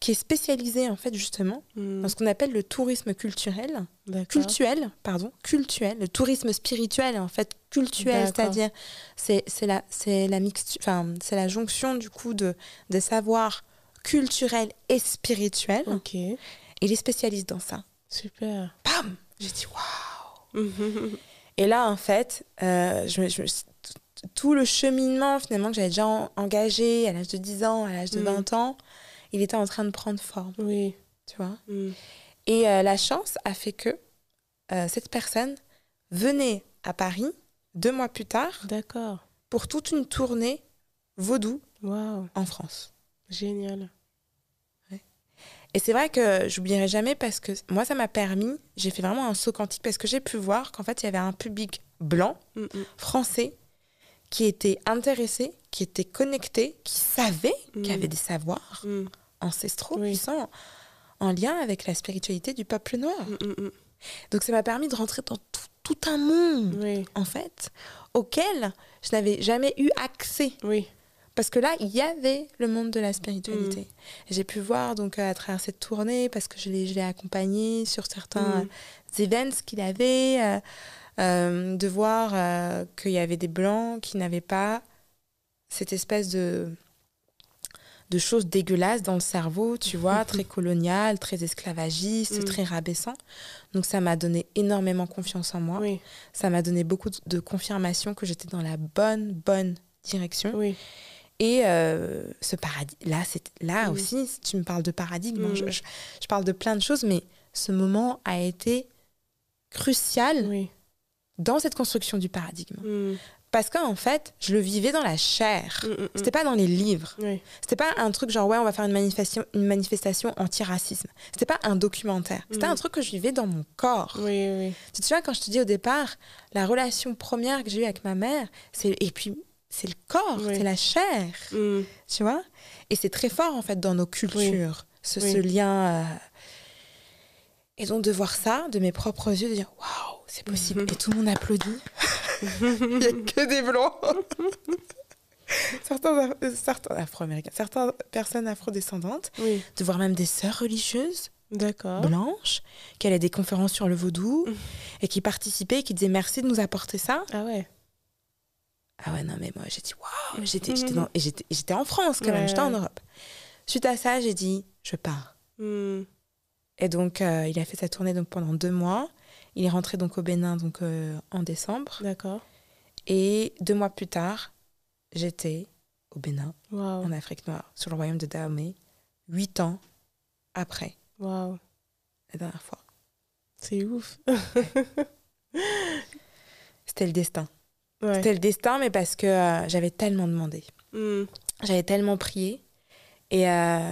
qui est spécialisé en fait justement Mm. dans ce qu'on appelle le tourisme culturel, cultuel, pardon, cultuel, le tourisme spirituel en fait cultuel, D'accord. c'est-à-dire c'est la c'est la mixture, enfin c'est la jonction du coup de des savoirs culturels et spirituels. Ok. Il est spécialiste dans ça. Super. Bam, j'ai dit waouh. Et là en fait, euh, je, je tout le cheminement finalement que j'avais déjà en- engagé à l'âge de 10 ans, à l'âge de Mm. 20 ans, il était en train de prendre forme, Oui. tu vois? Mm. Et euh, la chance a fait que euh, cette personne venait à Paris deux mois plus tard D'accord. pour toute une tournée vaudou en France. Génial. Et c'est vrai que j'oublierai jamais parce que moi, ça m'a permis, j'ai fait vraiment un saut quantique parce que j'ai pu voir qu'en fait, il y avait un public blanc, Mm, mm. français, qui était intéressé, qui était connecté, qui savait, qui Mm. avait des savoirs Mm. Ancestraux Oui. puissants en lien avec la spiritualité du peuple noir. Mm, mm, mm. Donc ça m'a permis de rentrer dans tout, tout un monde. Oui. en fait, auquel je n'avais jamais eu accès. Oui. Parce que là, il y avait le monde de la spiritualité. J'ai pu voir donc à travers cette tournée, parce que je l'ai accompagné sur certains Mm. euh, events qu'il avait, euh, euh, de voir euh, qu'il y avait des blancs qui n'avaient pas cette espèce de de choses dégueulasses dans le cerveau, tu vois, très colonial, très esclavagiste, Mm. très rabaissant. Donc ça m'a donné énormément confiance en moi Oui. ça m'a donné beaucoup de- confirmation que j'étais dans la bonne, bonne direction. Oui. Et euh, ce paradis, là, c'est, là Mm. aussi, si tu me parles de paradigme, hein, Mm. je, je- je parle de plein de choses, mais ce moment a été crucial Oui. dans cette construction du paradigme. Parce qu'en fait, je le vivais dans la chair. Mm, mm, mm. C'était pas dans les livres. Oui. C'était pas un truc genre, ouais, on va faire une manifestation, une manifestation anti-racisme. C'était pas un documentaire. C'était Mm. un truc que je vivais dans mon corps. Oui, oui. Tu te souviens quand je te dis au départ, la relation première que j'ai eue avec ma mère, c'est et puis c'est le corps, Oui. c'est la chair, Mm. tu vois? Et c'est très fort en fait dans nos cultures, ce, Oui. ce lien. euh. Et donc de voir ça de mes propres yeux, de dire waouh, c'est possible. Mhm. Et tout le monde applaudit. Il n'y a que des blancs. certains, certains afro-américains, certaines personnes afrodescendantes, Oui. de voir même des sœurs religieuses blanches qui allaient à des conférences sur le vaudou et qui participaient et qui disaient merci de nous apporter ça. Ah ouais. Ah ouais, non, mais moi, j'ai dit waouh, j'étais, j'étais, dans- et j'étais, j'étais en France quand même, j'étais en Europe. Suite à ça, j'ai dit, je pars. Mm. Et donc, euh, il a fait sa tournée donc, pendant deux mois. Il est rentré donc au Bénin donc, euh, en décembre. D'accord. Et deux mois plus tard, j'étais au Bénin, en Afrique noire, sur le royaume de Dahomey, huit ans après Waouh. la dernière fois. C'est ouf. c'était le destin. Ouais. C'était le destin, mais parce que euh, j'avais tellement demandé. Mm. J'avais tellement prié. Et euh,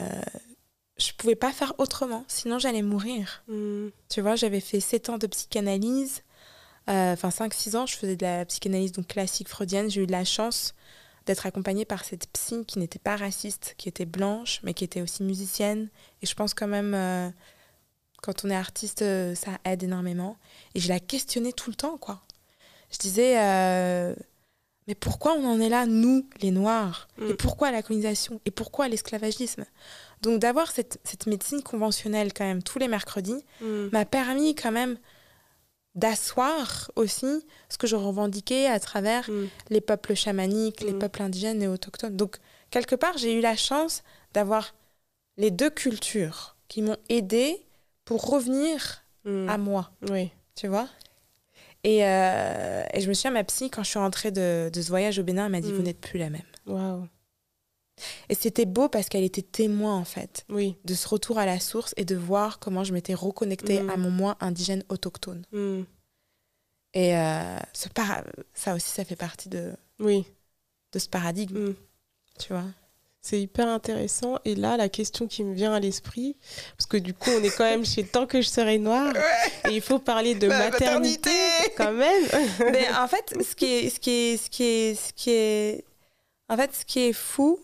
je pouvais pas faire autrement, sinon j'allais mourir. Mm. Tu vois, j'avais fait 7 ans de psychanalyse. euh, Enfin, 5-6 ans, je faisais de la psychanalyse donc classique freudienne. J'ai eu de la chance d'être accompagnée par cette psy qui n'était pas raciste, qui était blanche, mais qui était aussi musicienne. Et je pense quand même, euh, quand on est artiste, euh, ça aide énormément. Et je la questionnais tout le temps, quoi. Je disais, euh, mais pourquoi on en est là, nous, les Noirs? Mm. Et pourquoi la colonisation? Et pourquoi l'esclavagisme? Donc d'avoir cette, cette médecine conventionnelle quand même tous les mercredis Mm. m'a permis quand même d'asseoir aussi ce que je revendiquais à travers Mm. les peuples chamaniques, les Mm. peuples indigènes et autochtones. Donc, quelque part, j'ai eu la chance d'avoir les deux cultures qui m'ont aidée pour revenir Mm. à moi, Oui. tu vois? Et, euh, et je me souviens, ma psy, quand je suis rentrée de, de ce voyage au Bénin, elle m'a dit Mm. Vous n'êtes plus la même. Waouh. Et c'était beau parce qu'elle était témoin, en fait, Oui. de ce retour à la source et de voir comment je m'étais reconnectée Mm. à mon moi indigène autochtone. Mm. Et euh, ce para- ça aussi, ça fait partie de, Oui. de ce paradigme, Mm. tu vois. C'est hyper intéressant. Et là, la question qui me vient à l'esprit, parce que du coup, on est quand même chez Tant que je serai noire, et il faut parler de La maternité, maternité. quand même. Mais en fait, ce qui est, ce qui est, ce qui est, ce qui est, en fait, ce qui est fou,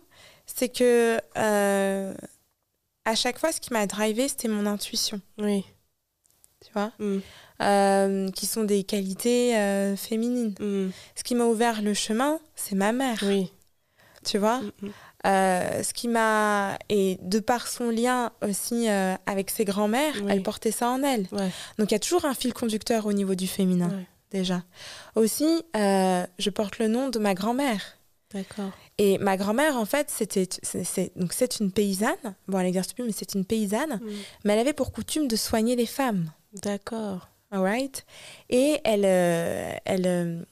c'est que euh, à chaque fois, ce qui m'a drivé, c'était mon intuition, oui. tu vois, Mm. Euh, qui sont des qualités euh, féminines. Mm. Ce qui m'a ouvert le chemin, c'est ma mère, Oui. tu vois? Mm. Euh, ce qui m'a et de par son lien aussi euh, avec ses grands-mères, Oui. elle portait ça en elle. Ouais. Donc il y a toujours un fil conducteur au niveau du féminin Ouais. déjà. Aussi, euh, je porte le nom de ma grand-mère. D'accord. Et ma grand-mère, en fait, c'était c'est- donc c'est une paysanne. Bon, elle n'exerce plus, mais c'est une paysanne. Mm. Mais elle avait pour coutume de soigner les femmes. D'accord. Alright. Et elle, elle,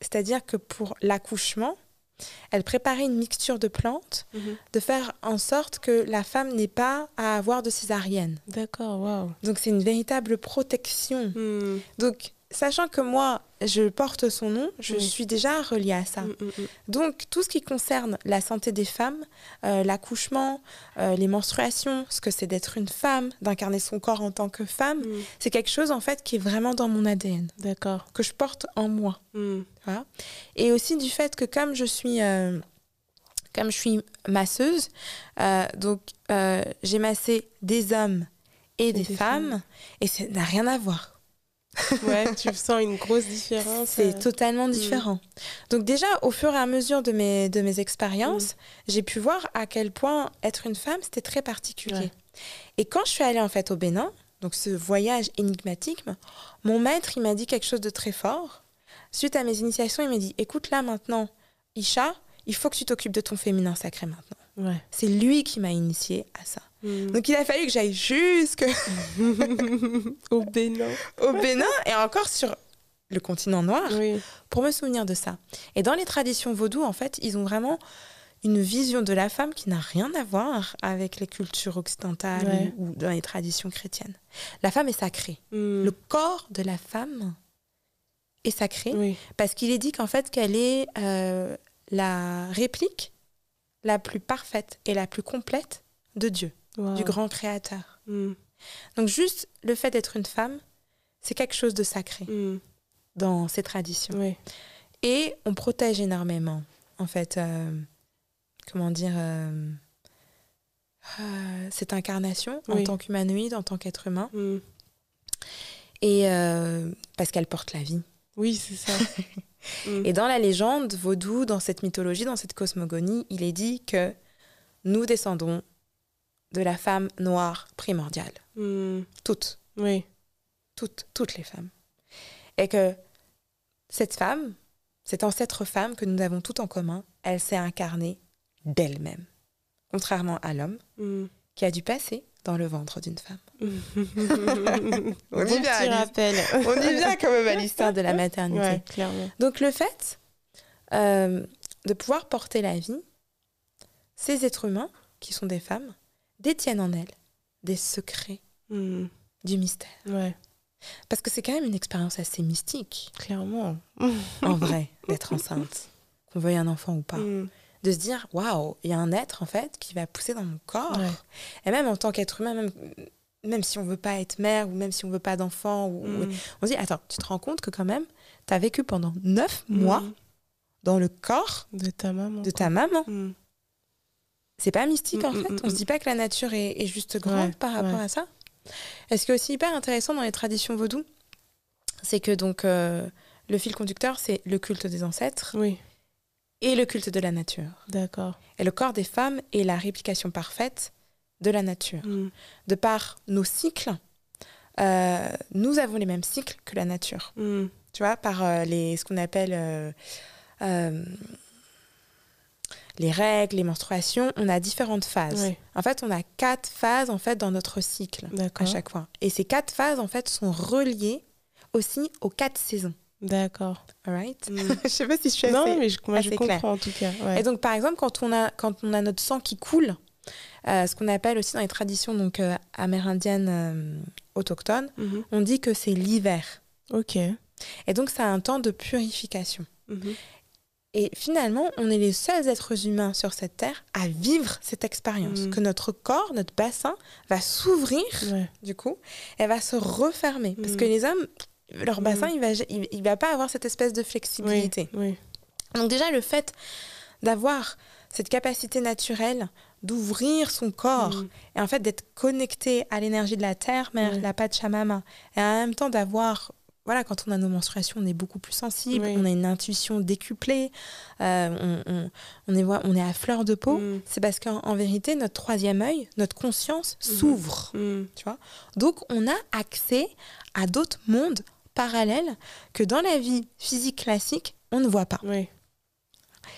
c'est-à-dire que pour l'accouchement, elle préparait une mixture de plantes Mhm. de faire en sorte que la femme n'ait pas à avoir de césarienne. D'accord, waouh. Donc c'est une véritable protection. Mm. Donc sachant que moi je porte son nom, je Oui. suis déjà reliée à ça. Mm, mm, mm. Donc tout ce qui concerne la santé des femmes, euh, l'accouchement, euh, les menstruations, ce que c'est d'être une femme, d'incarner son corps en tant que femme, Mm. c'est quelque chose en fait qui est vraiment dans mon ADN, D'accord. que je porte en moi. Mm. Et aussi du fait que comme je suis, euh, comme je suis masseuse, donc j'ai massé des hommes et des, des femmes, et ça n'a rien à voir. Ouais, tu sens une grosse différence. C'est euh. totalement différent. Donc déjà, au fur et à mesure de mes, de mes expériences, j'ai pu voir à quel point être une femme, c'était très particulier. Ouais. Et quand je suis allée en fait au Bénin, donc ce voyage énigmatique, mon maître, il m'a dit quelque chose de très fort. Suite à mes initiations, il m'a dit, écoute là maintenant, Isha, il faut que tu t'occupes de ton féminin sacré maintenant. Ouais. C'est lui qui m'a initiée à ça. Mm. Donc il a fallu que j'aille jusque Au Bénin. au Bénin et encore sur le continent noir Oui. pour me souvenir de ça. Et dans les traditions vaudou, en fait, ils ont vraiment une vision de la femme qui n'a rien à voir avec les cultures occidentales Ouais. ou, dans les traditions chrétiennes. La femme est sacrée. Mm. Le corps de la femme est sacré Oui. parce qu'il est dit qu'en fait qu'elle est euh, la réplique la plus parfaite et la plus complète de Dieu, Wow. du grand créateur. Mm. Donc juste le fait d'être une femme, c'est quelque chose de sacré Mm. dans ces traditions. Oui. Et on protège énormément, en fait, euh, comment dire, euh, euh, cette incarnation en tant qu'humanoïde, en tant qu'être humain, Mm. et parce qu'elle porte la vie. Oui, c'est ça. Mm. Et dans la légende vaudou, dans cette mythologie, dans cette cosmogonie, il est dit que nous descendons de la femme noire primordiale. Mm. Toutes, Oui. toutes, toutes les femmes. Et que cette femme, cette ancêtre femme que nous avons toutes en commun, elle s'est incarnée d'elle-même. Contrairement à l'homme Mm. qui a dû passer dans le ventre d'une femme. On y vient, rappel. On y vient quand même à l'histoire de la maternité. Ouais, clairement. Donc le fait euh, de pouvoir porter la vie, ces êtres humains, qui sont des femmes, détiennent en elles des secrets Mm. du mystère. Ouais. Parce que c'est quand même une expérience assez mystique, Clairement. en vrai, d'être enceinte, qu'on veuille un enfant ou pas. Mm. De se dire, waouh, il y a un être, en fait, qui va pousser dans mon corps. Ouais. Et même en tant qu'être humain, même, même si on veut pas être mère ou même si on veut pas d'enfant, ou, Mm. on se dit, attends, tu te rends compte que quand même, tu as vécu pendant neuf mois Mm. dans le corps De ta maman. de quoi. ta maman. Mm. C'est pas mystique en fait. On se dit pas que la nature est, est juste grande Ouais, par rapport ouais. à ça. Et ce qui est aussi hyper intéressant dans les traditions vaudou, c'est que donc euh, le fil conducteur, c'est le culte des ancêtres Oui, et le culte de la nature. d'accord. Et le corps des femmes est la réplication parfaite de la nature. Mm. De par nos cycles, euh, nous avons les mêmes cycles que la nature. Mm. Tu vois, par euh, les, ce qu'on appelle euh, les règles, les menstruations, on a différentes phases. En fait, on a quatre phases en fait dans notre cycle à chaque fois. Et ces quatre phases en fait sont reliées aussi aux quatre saisons. D'accord. Alright Mm. Je sais pas si je suis non, assez- mais je, moi, je assez comprends clair. en tout cas. ouais. Et donc, par exemple, quand on a, quand on a notre sang qui coule, euh, ce qu'on appelle aussi dans les traditions donc, euh, amérindiennes euh, autochtones, Mhm. on dit que c'est l'hiver. Ok. Et donc, ça a un temps de purification. Mhm. Et finalement, on est les seuls êtres humains sur cette terre à vivre cette expérience. Mhm. Que notre corps, notre bassin, va s'ouvrir, Ouais. du coup, et va se refermer. Parce Mhm. que les hommes, leur Mhm. bassin, il va, il, il va pas avoir cette espèce de Oui. flexibilité. Oui. Donc déjà, le fait d'avoir cette capacité naturelle d'ouvrir son corps Mhm. et en fait d'être connecté à l'énergie de la terre, mère, Ouais. la Pachamama, et en même temps d'avoir, voilà, quand on a nos menstruations, on est beaucoup plus sensible, Oui. on a une intuition décuplée, euh, on, on, on est, on est à fleur de peau, Mm. c'est parce qu'en en vérité, notre troisième œil, notre conscience s'ouvre, Mm. tu vois. Donc on a accès à d'autres mondes parallèles que dans la vie physique classique, on ne voit pas. Oui.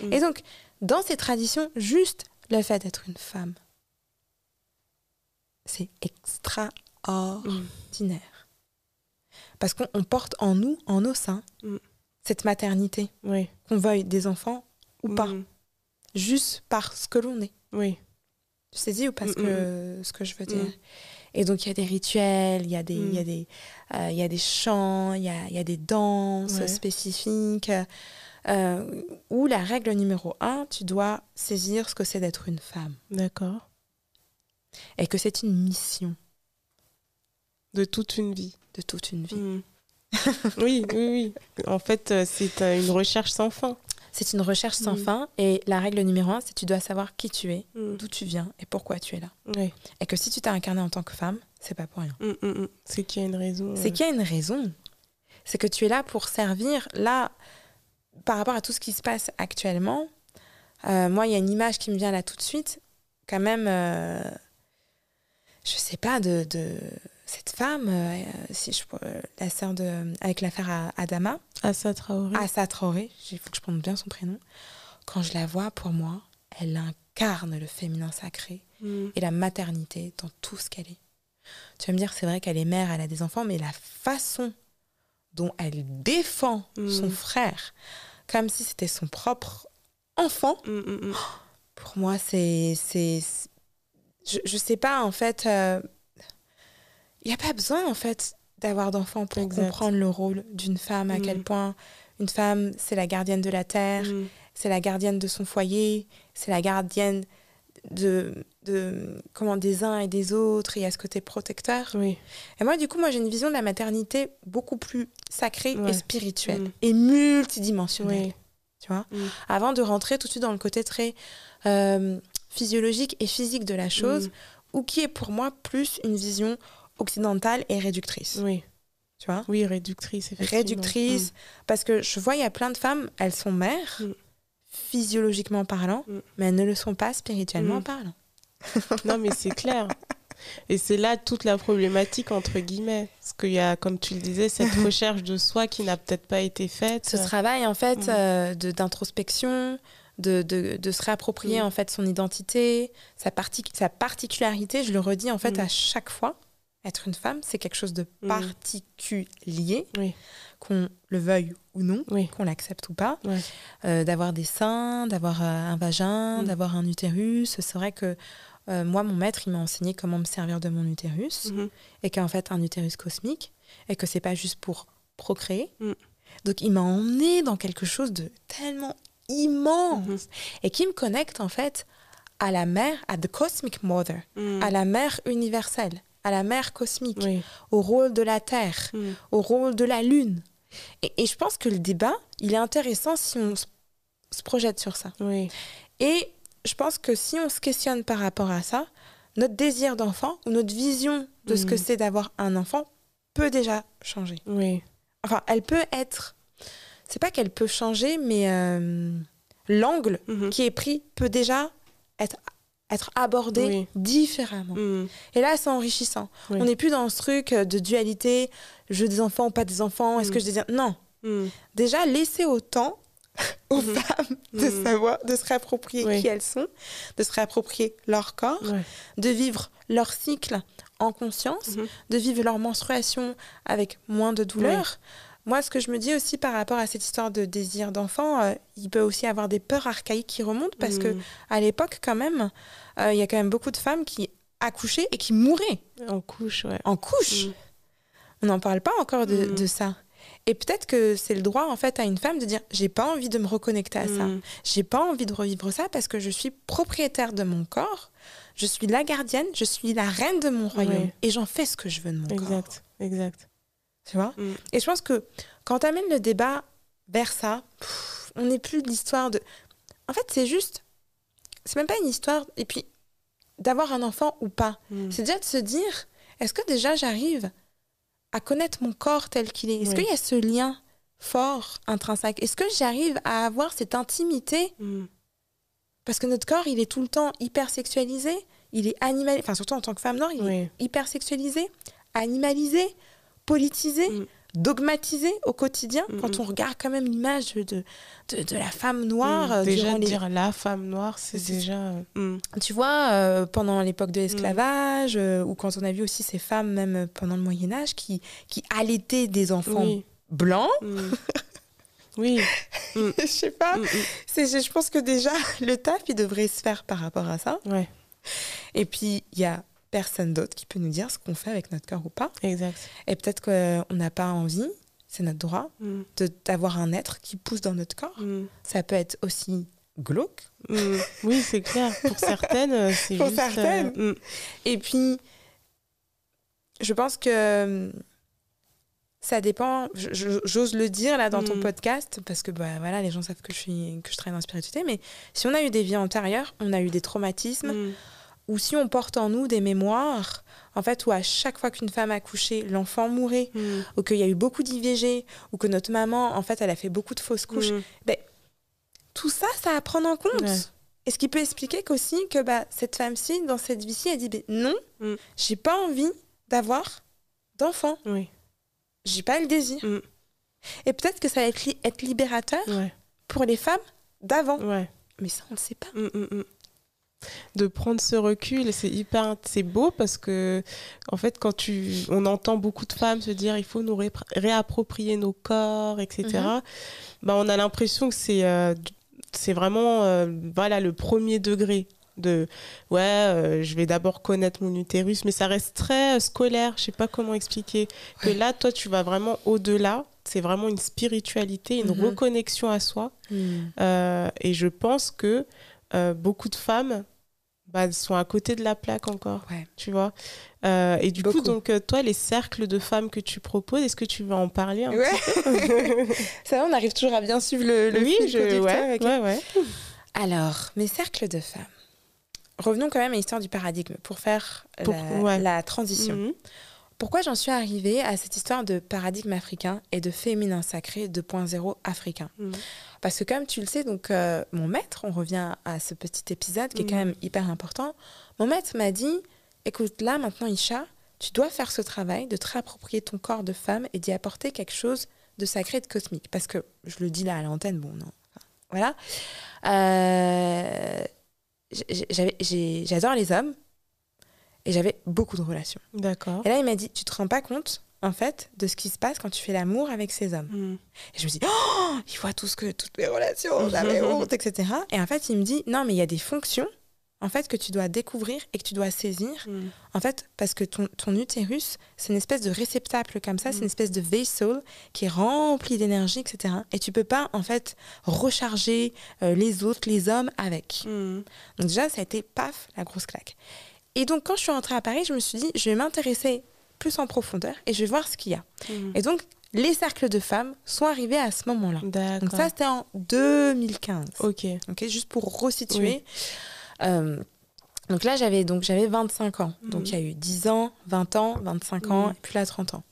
Mm. Et donc, dans ces traditions, juste le fait d'être une femme, c'est extraordinaire. Parce qu'on on porte en nous, en nos seins, Mm. cette maternité, Oui. qu'on veuille des enfants ou pas, Mm. juste parce que l'on est. Oui. Tu saisis ou pas ce Mm, que, ce que je veux dire? Mm. Et donc, il y a des rituels, il y a des, y a Mm. des, euh, y a des chants, il y a, y a des danses Ouais. spécifiques. euh, où la règle numéro un, tu dois saisir ce que c'est d'être une femme. D'accord. Et que c'est une mission De toute une vie. de toute une vie. Mm. oui, oui, oui. En fait, euh, c'est euh, une recherche sans fin. C'est une recherche sans Mm. fin. Et la règle numéro un, c'est tu dois savoir qui tu es, Mm. d'où tu viens et pourquoi tu es là. Oui. Et que si tu t'es incarné en tant que femme, c'est pas pour rien. Mm. C'est qu'il y a une raison. C'est euh, qu'il y a une raison. C'est que tu es là pour servir. Là, par rapport à tout ce qui se passe actuellement, euh, moi, il y a une image qui me vient là tout de suite. Quand même, euh, je sais pas, de, de cette femme, euh, si je, euh, la sœur de. avec l'affaire Adama, Assa Traoré. Assa Traoré, il faut que je prononce bien son prénom. Quand je la vois, pour moi, elle incarne le féminin sacré Mm. et la maternité dans tout ce qu'elle est. Tu vas me dire, c'est vrai qu'elle est mère, elle a des enfants, mais la façon dont elle défend Mm. son frère, comme si c'était son propre enfant, Mm, pour moi, c'est. je, je sais pas, en fait. Il n'y a pas besoin, en fait, d'avoir d'enfants pour Exact. comprendre le rôle d'une femme, à Mm. quel point une femme, c'est la gardienne de la terre, Mm. c'est la gardienne de son foyer, c'est la gardienne de, de comment des uns et des autres, et il y a ce côté protecteur. Oui. Et moi, du coup, moi, j'ai une vision de la maternité beaucoup plus sacrée Ouais. et spirituelle Mm. et multidimensionnelle. Oui. Tu vois Mm. Avant de rentrer tout de suite dans le côté très euh, physiologique et physique de la chose, Mm. ou qui est pour moi plus une vision occidentale et réductrice. Oui. Tu vois? Oui, réductrice, effectivement. Réductrice, parce que je vois, il y a plein de femmes, elles sont mères, Mm. physiologiquement parlant, Mm. mais elles ne le sont pas spirituellement Mm. parlant. Mm. Non, mais c'est clair. Et c'est là toute la problématique, entre guillemets. Parce qu'il y a, comme tu le disais, cette recherche de soi qui n'a peut-être pas été faite. Ce travail, en fait, Mm. euh, d'introspection, de, de, de se réapproprier, Mm. en fait, son identité, sa, parti sa particularité, je le redis, en fait, Mm. à chaque fois. Être une femme, c'est quelque chose de Mm. particulier, Oui. qu'on le veuille ou non, Oui. qu'on l'accepte ou pas. Ouais. Euh, d'avoir des seins, d'avoir euh, un vagin, Mm. d'avoir un utérus. C'est vrai que euh, moi, mon maître, il m'a enseigné comment me servir de mon utérus, Mhm. et qu'en fait, un utérus cosmique, et que c'est pas juste pour procréer. Mm. Donc, il m'a emmené dans quelque chose de tellement immense, Mhm. et qui me connecte, en fait, à la mère, à the cosmic mother, à la mère universelle, à la mère cosmique, Oui. au rôle de la Terre, Mhm. au rôle de la Lune. Et, et je pense que le débat, il est intéressant si on se- projette sur ça. Oui. Et je pense que si on se questionne par rapport à ça, notre désir d'enfant ou notre vision de ce que Mhm. c'est d'avoir un enfant peut déjà changer. Oui. Enfin, elle peut être. C'est pas qu'elle peut changer, mais euh, l'angle Mhm. qui est pris peut déjà être, être abordé Oui. différemment. Mhm. Et là, c'est enrichissant. Oui. On n'est plus dans ce truc de dualité, je veux des enfants ou pas des enfants, est-ce Mhm. que je désire? Non. Mhm. Déjà, laisser au temps aux femmes de savoir, de se réapproprier Oui. qui elles sont, de se réapproprier leur corps, de vivre leur cycle en conscience, Mhm. de vivre leur menstruation avec moins de douleur. Moi, ce que je me dis aussi par rapport à cette histoire de désir d'enfant, euh, il peut aussi avoir des peurs archaïques qui remontent parce que Mhm. à l'époque, quand même, euh, il y a quand même beaucoup de femmes qui accouchaient et qui mouraient En couche, ouais. en couche. Mhm. On n'en parle pas encore de, Mhm. de ça. Et peut-être que c'est le droit en fait à une femme de dire j'ai pas envie de me reconnecter à ça. J'ai pas envie de revivre ça parce que je suis propriétaire de mon corps. Je suis la gardienne, je suis la reine de mon royaume et j'en fais ce que je veux de mon corps. Exact. Exact. Tu vois Mhm. Et je pense que quand tu amènes le débat vers ça, pff, on n'est plus de l'histoire de. En fait, c'est juste. C'est même pas une histoire. Et puis, d'avoir un enfant ou pas. Mhm. C'est déjà de se dire est-ce que déjà j'arrive à connaître mon corps tel qu'il est? Est-ce Oui. qu'il y a ce lien fort, intrinsèque? Est-ce que j'arrive à avoir cette intimité? Mhm. Parce que notre corps, il est tout le temps hyper sexualisé, il est animal, enfin surtout en tant que femme noire, il est hyper sexualisé, animalisé, politisé, Mm. dogmatisé au quotidien. Mm, Quand mm. on regarde quand même l'image de, de, de la femme noire, Mhm. euh, Déjà, les- dire la femme noire, c'est déjà. euh, tu vois, euh, pendant l'époque Mm. de l'esclavage, euh, ou quand on a vu aussi ces femmes, même pendant le Moyen Âge, qui, qui allaitaient des enfants Oui. blancs. Oui. Je sais pas. C'est, je je pense que déjà, le taf, il devrait se faire par rapport à ça. Ouais. Et puis, il y a personne d'autre qui peut nous dire ce qu'on fait avec notre corps ou pas. Exact. Et peut-être qu'on n'a pas envie, c'est notre droit, de- d'avoir un être qui pousse dans notre corps. Mhm. Ça peut être aussi glauque. Mhm. Oui, c'est clair. Pour certaines, euh, c'est Pour juste. euh, certaines. Et puis, je pense que ça dépend, j'ose le dire là dans ton Mm. podcast, parce que bah, voilà, les gens savent que je, suis, que je travaille dans la spiritualité, mais si on a eu des vies antérieures, on a eu des traumatismes. Ou si on porte en nous des mémoires, en fait, où à chaque fois qu'une femme a couché, l'enfant mourait, Mhm. ou qu'il y a eu beaucoup d'IVG, ou que notre maman, en fait, elle a fait beaucoup de fausses couches, Mhm. tout ça, ça à prendre en compte. Ouais. Et ce qui peut expliquer qu'aussi que bah, cette femme-ci, dans cette vie-ci, elle dit ben, non, Mm. j'ai pas envie d'avoir d'enfant. Oui. J'ai pas le désir. Mm. Et peut-être que ça va être, li- être libérateur Ouais. pour les femmes d'avant. Ouais. Mais ça, on ne sait pas. Mm, mm, mm. De prendre ce recul. C'est hyper c'est beau parce que en fait quand tu on entend beaucoup de femmes se dire il faut nous ré- réapproprier nos corps etc Mhm. bah on a l'impression que c'est euh, c'est vraiment euh, voilà le premier degré de ouais euh, je vais d'abord connaître mon utérus. Mais ça reste très scolaire. Je sais pas comment expliquer. Que là toi tu vas vraiment au-delà. C'est vraiment une spiritualité une Mhm. reconnexion à soi. Euh, et je pense que beaucoup de femmes bah, sont à côté de la plaque encore, Ouais. tu vois. Euh, et du Beaucoup. coup, donc, euh, toi, les cercles de femmes que tu proposes, est-ce que tu veux en parler un Ouais. petit ça va, on arrive toujours à bien suivre le, le Oui, fil je, ouais, ok. ouais, ouais. Alors, mes cercles de femmes. Revenons quand même à l'histoire du paradigme pour faire Pour- la, ouais. la transition. Mhm. Pourquoi j'en suis arrivée à cette histoire de paradigme africain et de féminin sacré 2.0 africain? Mhm. Parce que comme tu le sais, donc euh, mon maître, on revient à ce petit épisode qui est quand Mhm. même hyper important, mon maître m'a dit, écoute là maintenant Isha, tu dois faire ce travail de te réapproprier ton corps de femme et d'y apporter quelque chose de sacré et de cosmique. Parce que, je le dis là à l'antenne, bon non, voilà. Euh, J'adore les hommes et j'avais beaucoup de relations. D'accord. Et là, il m'a dit, tu te rends pas compte, en fait, de ce qui se passe quand tu fais l'amour avec ces hommes. Mhm. Et je me dis, oh, il voit tout ce que, toutes mes relations, j'avais honte, etc. Et en fait, il me dit, non, mais il y a des fonctions, en fait, que tu dois découvrir et que tu dois saisir. Mm. En fait, parce que ton, ton utérus, c'est une espèce de réceptacle comme ça, c'est une espèce de vaisseau qui est rempli d'énergie, etc. Et tu peux pas, en fait, recharger euh, les autres, les hommes avec. Mm. Donc déjà, ça a été paf, la grosse claque. Et donc, quand je suis rentrée à Paris, je me suis dit, je vais m'intéresser plus en profondeur et je vais voir ce qu'il y a. Mm. Et donc, les cercles de femmes sont arrivés à ce moment-là. Donc ça, c'était en 2015. ok. Ok, juste pour resituer. Euh, donc là, j'avais donc j'avais 25 ans. Donc Mhm. il y a eu 10 ans, 20 ans, 25 ans, Mhm. et puis là 30 ans.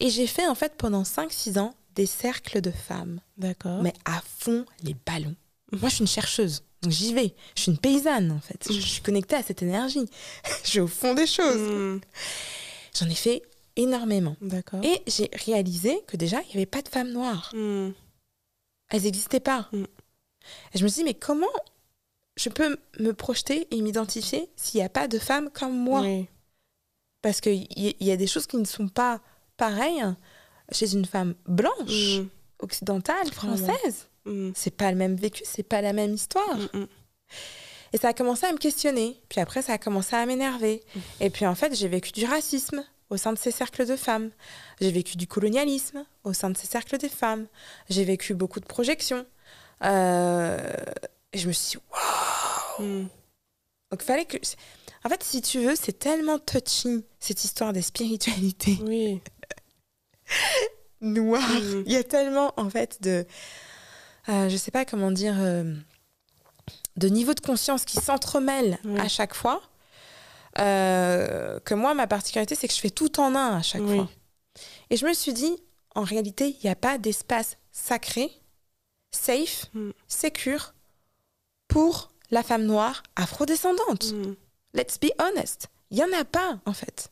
Et j'ai fait en fait pendant 5-6 ans des cercles de femmes, D'accord. mais à fond les ballons. Moi, je suis une chercheuse. Donc j'y vais. Je suis une paysanne en fait. Je, je suis connectée à cette énergie. je suis au fond des choses. Mm. J'en ai fait énormément. D'accord. Et j'ai réalisé que déjà, il n'y avait pas de femmes noires. Mm. Elles n'existaient pas. Mm. Et je me suis dit, mais comment je peux me projeter et m'identifier s'il n'y a pas de femmes comme moi? Oui. Parce qu'il y, y a des choses qui ne sont pas pareilles chez une femme blanche, occidentale, française. Mm. C'est pas le même vécu, c'est pas la même histoire. Mm, mm. Et ça a commencé à me questionner. Puis après, ça a commencé à m'énerver. Et puis en fait, j'ai vécu du racisme au sein de ces cercles de femmes. J'ai vécu du colonialisme au sein de ces cercles de femmes. J'ai vécu beaucoup de projections. Euh, Et je me suis dit, waouh Mm. Donc fallait que... En fait, si tu veux, c'est tellement touchy, cette histoire des spiritualités Oui. noires. Mm. Il y a tellement, en fait, de... euh, je sais pas comment dire... euh, de niveau de conscience qui s'entremêlent Oui. à chaque fois. euh, que moi, ma particularité, c'est que je fais tout en un à chaque Oui. fois. Et je me suis dit, en réalité, il n'y a pas d'espace sacré, safe, Mm. sécure pour la femme noire afrodescendante. Mm. Let's be honest. Il n'y en a pas, en fait.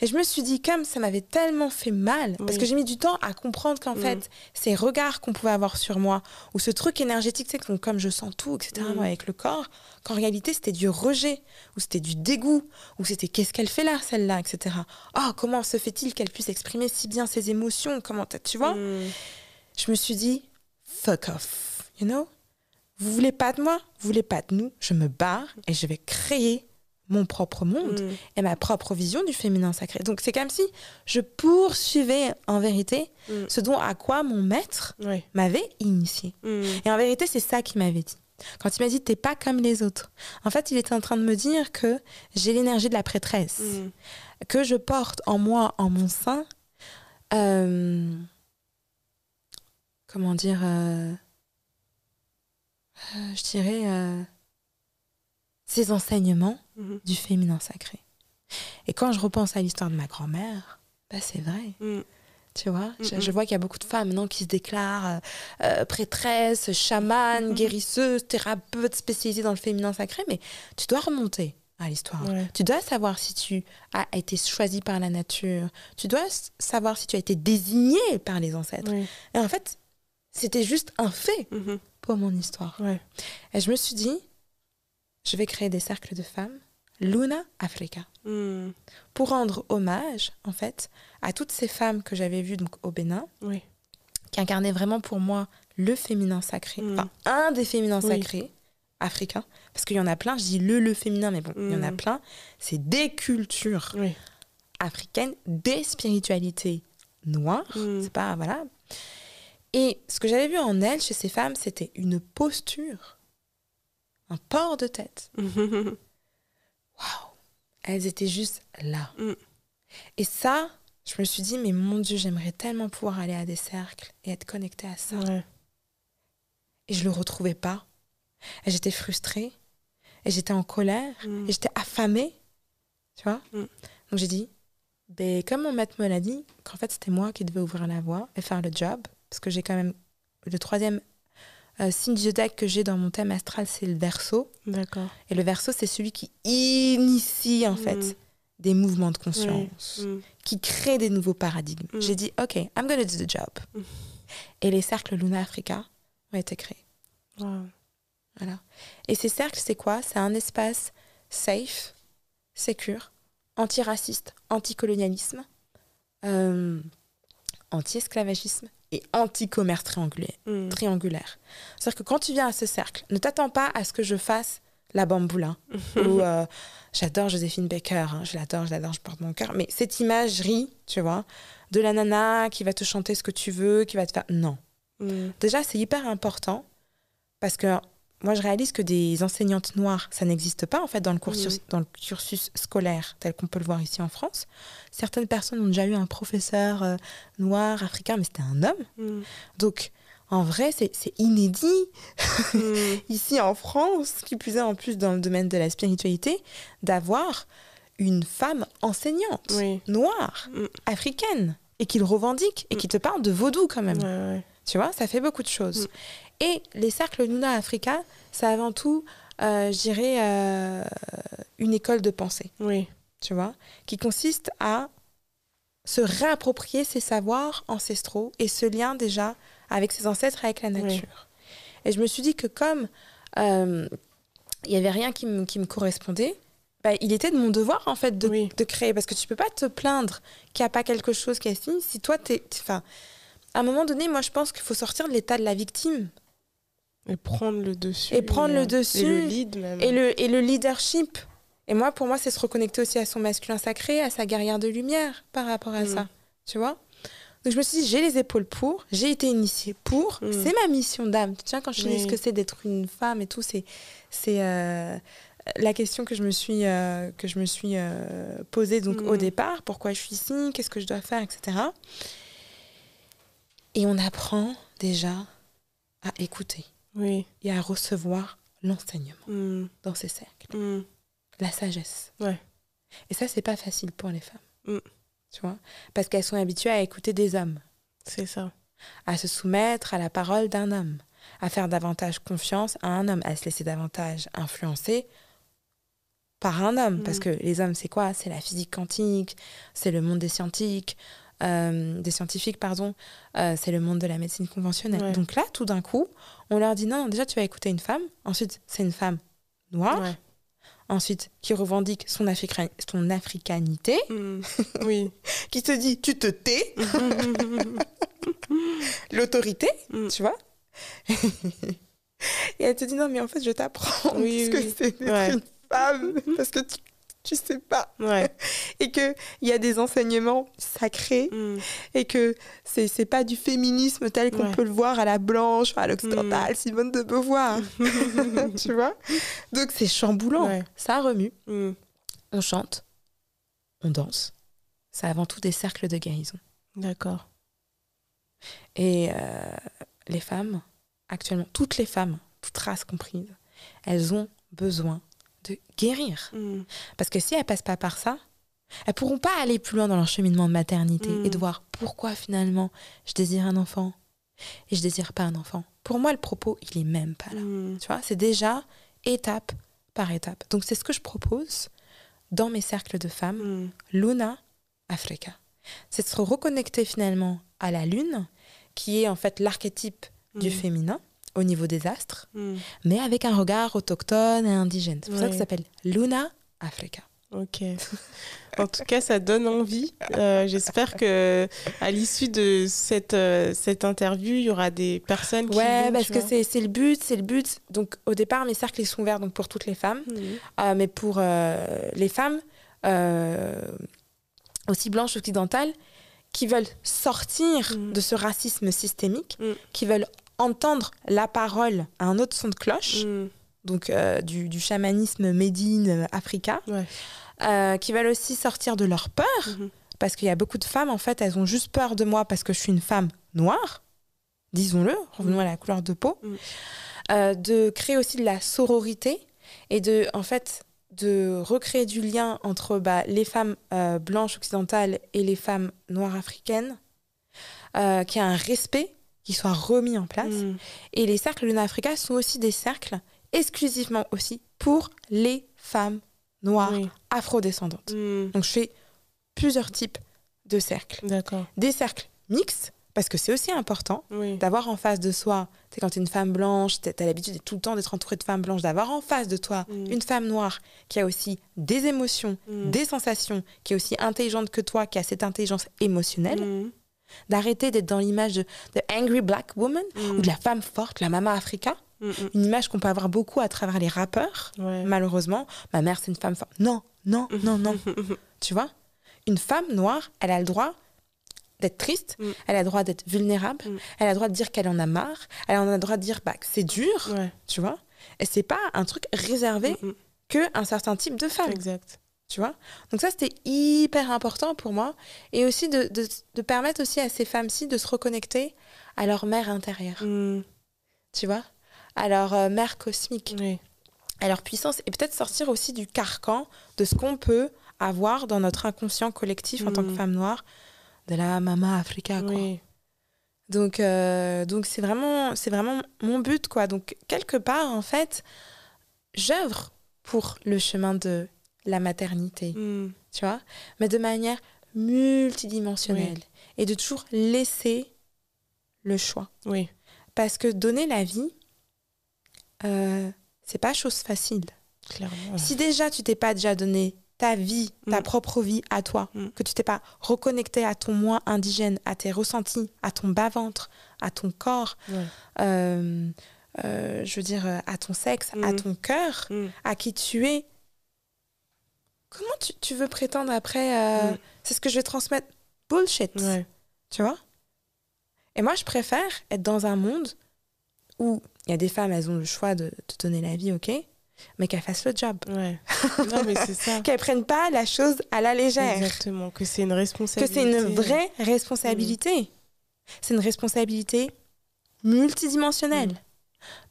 Et je me suis dit, comme ça m'avait tellement fait mal, parce que j'ai mis du temps à comprendre qu'en Mm. fait, ces regards qu'on pouvait avoir sur moi, ou ce truc énergétique, c'est comme je sens tout, etc., Mm. moi, avec le corps, qu'en réalité, c'était du rejet, ou c'était du dégoût, ou c'était qu'est-ce qu'elle fait là, celle-là, etc. Oh, comment se fait-il qu'elle puisse exprimer si bien ses émotions Comment, tu vois? Mm. Je me suis dit, fuck off, you know? Vous voulez pas de moi? Vous voulez pas de nous? Je me barre et je vais créer mon propre monde Mm. et ma propre vision du féminin sacré. Donc c'est comme si je poursuivais en vérité Mm. ce dont à quoi mon maître Oui. m'avait initié. Mm. Et en vérité, c'est ça qu'il m'avait dit. Quand il m'a dit t'es pas comme les autres. En fait, il était en train de me dire que j'ai l'énergie de la prêtresse, que je porte en moi, en mon sein, euh, comment dire, euh, euh, je dirais ces enseignements Mhm. du féminin sacré. Et quand je repense à l'histoire de ma grand-mère, bah c'est vrai. Mm. Tu vois, je, Mhm. je vois qu'il y a beaucoup de femmes maintenant qui se déclarent euh, euh, prêtresses, chamanes, guérisseuses, thérapeutes spécialisées dans le féminin sacré, mais tu dois remonter à l'histoire. Ouais. Tu dois savoir si tu as été choisi par la nature. Tu dois savoir si tu as été désigné par les ancêtres. Et en fait, c'était juste un fait Mhm. pour mon histoire. Ouais. Et je me suis dit, je vais créer des cercles de femmes, Luna Africa, Mm. pour rendre hommage, en fait, à toutes ces femmes que j'avais vues donc, au Bénin, Oui. qui incarnaient vraiment pour moi le féminin sacré, Mm. enfin un des féminins Oui. sacrés africains, parce qu'il y en a plein, je dis le, le féminin, mais bon, il y en a Mm. plein, c'est des cultures Oui. africaines, des spiritualités noires, c'est pas, voilà. Et ce que j'avais vu en elles, chez ces femmes, c'était une posture, un port de tête. Waouh Elles étaient juste là. Mm. Et ça, je me suis dit, mais mon Dieu, j'aimerais tellement pouvoir aller à des cercles et être connectée à ça. Ouais. Et je le retrouvais pas. Et j'étais frustrée. Et j'étais en colère. Mm. Et j'étais affamée. Tu vois? Mm. Donc j'ai dit, ben, comme mon maître me l'a dit, qu'en fait c'était moi qui devais ouvrir la voie et faire le job. Parce que j'ai quand même. Le troisième euh, signe du zodiaque que j'ai dans mon thème astral, c'est le verso. D'accord. Et le verso, c'est celui qui initie en fait Mm. des mouvements de conscience, Mm. qui crée des nouveaux paradigmes. Mm. J'ai dit, OK, I'm gonna do the job. Et les cercles Luna Africa ont été créés. Wow. Voilà. Et ces cercles, c'est quoi? C'est un espace safe, sécure, antiraciste, anticolonialisme, euh, anti-esclavagisme et anti-commerce triangulaire. Mm. triangulaire. C'est-à-dire que quand tu viens à ce cercle, ne t'attends pas à ce que je fasse la bamboula. ou euh, j'adore Joséphine Baker, hein, je l'adore, je l'adore, je porte mon cœur. Mais cette imagerie, tu vois, de la nana qui va te chanter ce que tu veux, qui va te faire. Non. Mm. Déjà, c'est hyper important parce que moi, je réalise que des enseignantes noires, ça n'existe pas en fait dans le cursus, dans le cursus scolaire tel qu'on peut le voir ici en France. Certaines personnes ont déjà eu un professeur euh, noir, africain, mais c'était un homme. Mm. Donc, en vrai, c'est c'est inédit Mm. ici en France, qui plus est en plus dans le domaine de la spiritualité, d'avoir une femme enseignante Oui. noire, Mm. africaine, et qui le revendique, et qui te parle de vaudou quand même. Ouais, ouais. Tu vois, ça fait beaucoup de choses. Et les cercles Luna Africa, c'est avant tout, euh, je dirais, euh, une école de pensée, Oui. tu vois, qui consiste à se réapproprier ses savoirs ancestraux et ce lien déjà avec ses ancêtres, avec la Oui. nature. Et je me suis dit que comme euh, il n'y avait rien qui me, qui me correspondait, bah, il était de mon devoir en fait de, Oui. de créer parce que tu peux pas te plaindre qu'il n'y a pas quelque chose qui est fini si toi t'es enfin à un moment donné moi je pense qu'il faut sortir de l'état de la victime Et prendre le dessus. Et prendre le dessus. Et le lead même. et le, et le leadership et moi pour moi c'est se reconnecter aussi à son masculin sacré à sa guerrière de lumière par rapport à Mm. ça tu vois? Donc je me suis dit j'ai les épaules pour j'ai été initiée pour Mm. c'est ma mission d'âme tu vois quand je te dis Oui. ce que c'est d'être une femme et tout c'est c'est euh, la question que je me suis euh, que je me suis euh, posée donc Mm. au départ pourquoi je suis ici? Qu'est-ce que je dois faire? Etc et on apprend déjà à écouter Oui. et à recevoir l'enseignement Mm. dans ces cercles Mm. la sagesse Ouais. et ça c'est pas facile pour les femmes Mm. tu vois? Parce qu'elles sont habituées à écouter des hommes C'est ça. à se soumettre à la parole d'un homme, à faire davantage confiance à un homme, à se laisser davantage influencer par un homme. Parce que les hommes, c'est quoi? C'est la physique quantique, c'est le monde des scientifiques, euh, des scientifiques, pardon, euh, c'est le monde de la médecine conventionnelle. Ouais. Donc là, tout d'un coup, on leur dit non, non, déjà tu vas écouter une femme, ensuite c'est une femme noire, Ouais. ensuite qui revendique son, africa- son africanité, Mm. Oui. qui te dit tu te tais, l'autorité, Mm. tu vois. Et elle te dit non, mais en fait, je t'apprends Oui, ce que c'est Ouais. une femme parce que tu, tu sais pas. Ouais. Et qu'il y a des enseignements sacrés Mm. et que c'est c'est pas du féminisme tel qu'on Ouais. peut le voir à la Blanche, à l'Occidental, Simone de Beauvoir. tu vois? Donc c'est chamboulant. Ouais. Ça remue. Mm. On chante, on danse. C'est avant tout des cercles de guérison. D'accord. Et euh, les femmes, actuellement, toutes les femmes, toutes races comprises, elles ont besoin de guérir. Mm. Parce que si elles passent pas par ça, elles pourront pas aller plus loin dans leur cheminement de maternité et de voir pourquoi finalement je désire un enfant et je désire pas un enfant. Pour moi, le propos, il est même pas là. Mm. Tu vois, c'est déjà étape par étape. Donc c'est ce que je propose dans mes cercles de femmes, Mm. Luna Africa. C'est de se reconnecter finalement à la lune, qui est en fait l'archétype du féminin au niveau des astres, mais avec un regard autochtone et indigène. C'est pour ça que ça s'appelle Luna Africa. Ok. En tout cas, ça donne envie. Euh, J'espère que à l'issue de cette, euh, cette interview, il y aura des personnes qui. Ouais, vont, parce que c'est le but, c'est le but. Donc au départ, mes cercles ils sont ouverts donc pour toutes les femmes, Mhm. Euh, mais pour les femmes aussi blanches occidentales qui veulent sortir Mm. de ce racisme systémique, Mm. qui veulent entendre la parole à un autre son de cloche. Donc euh, du, du chamanisme Médine euh, Africa, Ouais. euh, qui veulent aussi sortir de leur peur, Mhm. parce qu'il y a beaucoup de femmes, en fait, elles ont juste peur de moi parce que je suis une femme noire, disons-le, revenons à la couleur de peau, Mhm. Euh, de créer aussi de la sororité et de, en fait, de recréer du lien entre bah, les femmes blanches occidentales et les femmes noires africaines, qu'il y a un respect qui soit remis en place. Et les cercles Luna Africa sont aussi des cercles exclusivement aussi pour les femmes noires Oui. afrodescendantes. Mm. Donc je fais plusieurs types de cercles. D'accord. Des cercles mixtes, parce que c'est aussi important Oui. d'avoir en face de soi, sais, quand tu es une femme blanche, tu as l'habitude tout le temps d'être entourée de femmes blanches, d'avoir en face de toi Mm. une femme noire qui a aussi des émotions, Mm. des sensations, qui est aussi intelligente que toi, qui a cette intelligence émotionnelle, d'arrêter d'être dans l'image de, de angry black woman ou de la femme forte, la mama africa, Mm. Une image qu'on peut avoir beaucoup à travers les rappeurs, Ouais. malheureusement. Ma mère, c'est une femme forte. Non, non, non, non. tu vois? Une femme noire, elle a le droit d'être triste, Mm. elle a le droit d'être vulnérable, Mm. elle a le droit de dire qu'elle en a marre, elle en a le droit de dire bah, que c'est dur, Ouais. tu vois? Et c'est pas un truc réservé que un certain type de femme, Exact. tu vois? Donc ça, c'était hyper important pour moi. Et aussi de, de- de permettre aussi à ces femmes-ci de se reconnecter à leur mère intérieure, Mm. tu vois? À leur mère cosmique, Oui. à leur puissance. Et peut-être sortir aussi du carcan de ce qu'on peut avoir dans notre inconscient collectif en tant que Mm. femme noire, de la mama africa, quoi. Oui. Donc, euh, donc c'est vraiment, c'est vraiment mon but, quoi. Donc, quelque part, en fait, j'œuvre pour le chemin de la maternité, Mm. tu vois, mais de manière multidimensionnelle et de toujours laisser le choix. Oui. Parce que donner la vie, euh, c'est pas chose facile. Clairement. Si déjà tu t'es pas déjà donné ta vie, ta Mm. propre vie à toi, Mm. que tu t'es pas reconnecté à ton moi indigène, à tes ressentis, à ton bas-ventre, à ton corps, euh, euh, je veux dire à ton sexe, à Mm. ton cœur, à qui tu es, comment tu, tu veux prétendre après euh. C'est ce que je vais transmettre? Bullshit, tu vois? Et moi, je préfère être dans un monde où il y a des femmes, elles ont le choix de te donner la vie, ok mais qu'elles fassent le job. Ouais. non, mais c'est ça. qu'elles prennent pas la chose à la légère. Exactement. Que c'est une Que responsabilité. c'est une vraie responsabilité. C'est une responsabilité multidimensionnelle. Mm.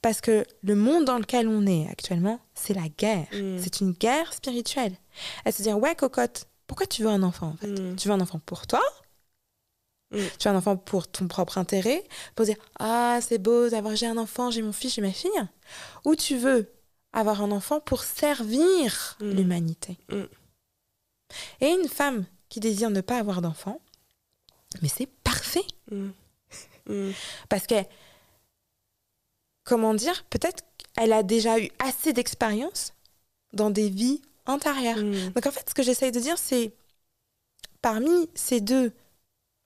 Parce que le monde dans lequel on est actuellement, c'est la guerre. Mm. C'est une guerre spirituelle. Elle se dit, ouais, cocotte, pourquoi tu veux un enfant en fait? Mm. Tu veux un enfant pour toi Mm. Tu veux un enfant pour ton propre intérêt Pour dire, ah, c'est beau d'avoir, j'ai un enfant, j'ai mon fils, j'ai ma fille Ou tu veux avoir un enfant pour servir Mm. l'humanité Mm. Et une femme qui désire ne pas avoir d'enfant, mais c'est parfait. Parce que, comment dire, peut-être qu'elle a déjà eu assez d'expérience dans des vies antérieures. Donc en fait, ce que j'essaye de dire, c'est parmi ces deux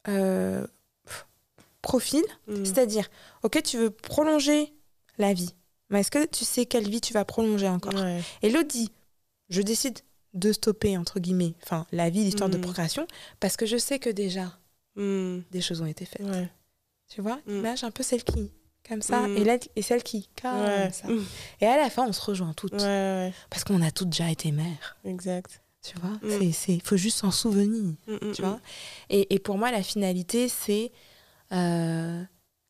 euh, profils, Mm. c'est-à-dire, ok, tu veux prolonger la vie, mais est-ce que tu sais quelle vie tu vas prolonger encore? Ouais. Et l'autre dit, je décide de stopper, entre guillemets, enfin, la vie, l'histoire de Mm. procréation, parce que je sais que déjà, Mm. des choses ont été faites. Ouais. Tu vois? Image un peu celle qui, comme ça, et, là, et celle qui, comme Ouais. ça. Et à la fin, on se rejoint toutes, parce qu'on a toutes déjà été mères. exact. Tu vois Mm. C'est- Il faut juste s'en souvenir. Mm, mm, Tu vois et, et pour moi, la finalité, c'est euh,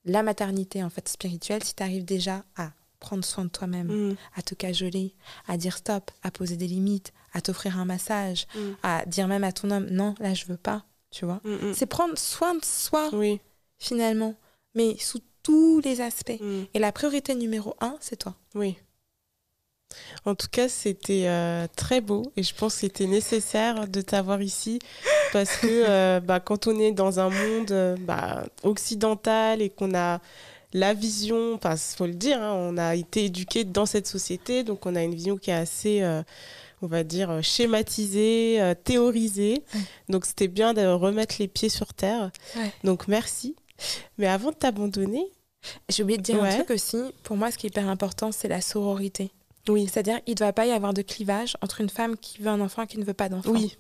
la maternité en fait spirituelle. Si tu arrives déjà à prendre soin de toi-même, mm, à te cajoler, à dire stop, à poser des limites, à t'offrir un massage, mm, à dire même à ton homme non, là je veux pas, tu vois. mm, mm. C'est prendre soin de soi Oui. finalement, mais sous tous les aspects. mm, Et la priorité numéro un, c'est toi. Oui. En tout cas, c'était euh, très beau et je pense que c'était nécessaire de t'avoir ici parce que euh, bah, quand on est dans un monde euh, bah, occidental et qu'on a la vision, enfin, faut le dire, hein, on a été éduqué dans cette société, donc on a une vision qui est assez, euh, on va dire, schématisée, théorisée. Ouais. Donc c'était bien de remettre les pieds sur terre. Ouais. Donc merci. Mais avant de t'abandonner, J'ai oublié de dire Ouais. un truc aussi. Pour moi, ce qui est hyper important, c'est la sororité. Oui, C'est-à-dire, il ne doit pas y avoir de clivage entre une femme qui veut un enfant et qui ne veut pas d'enfant. oui,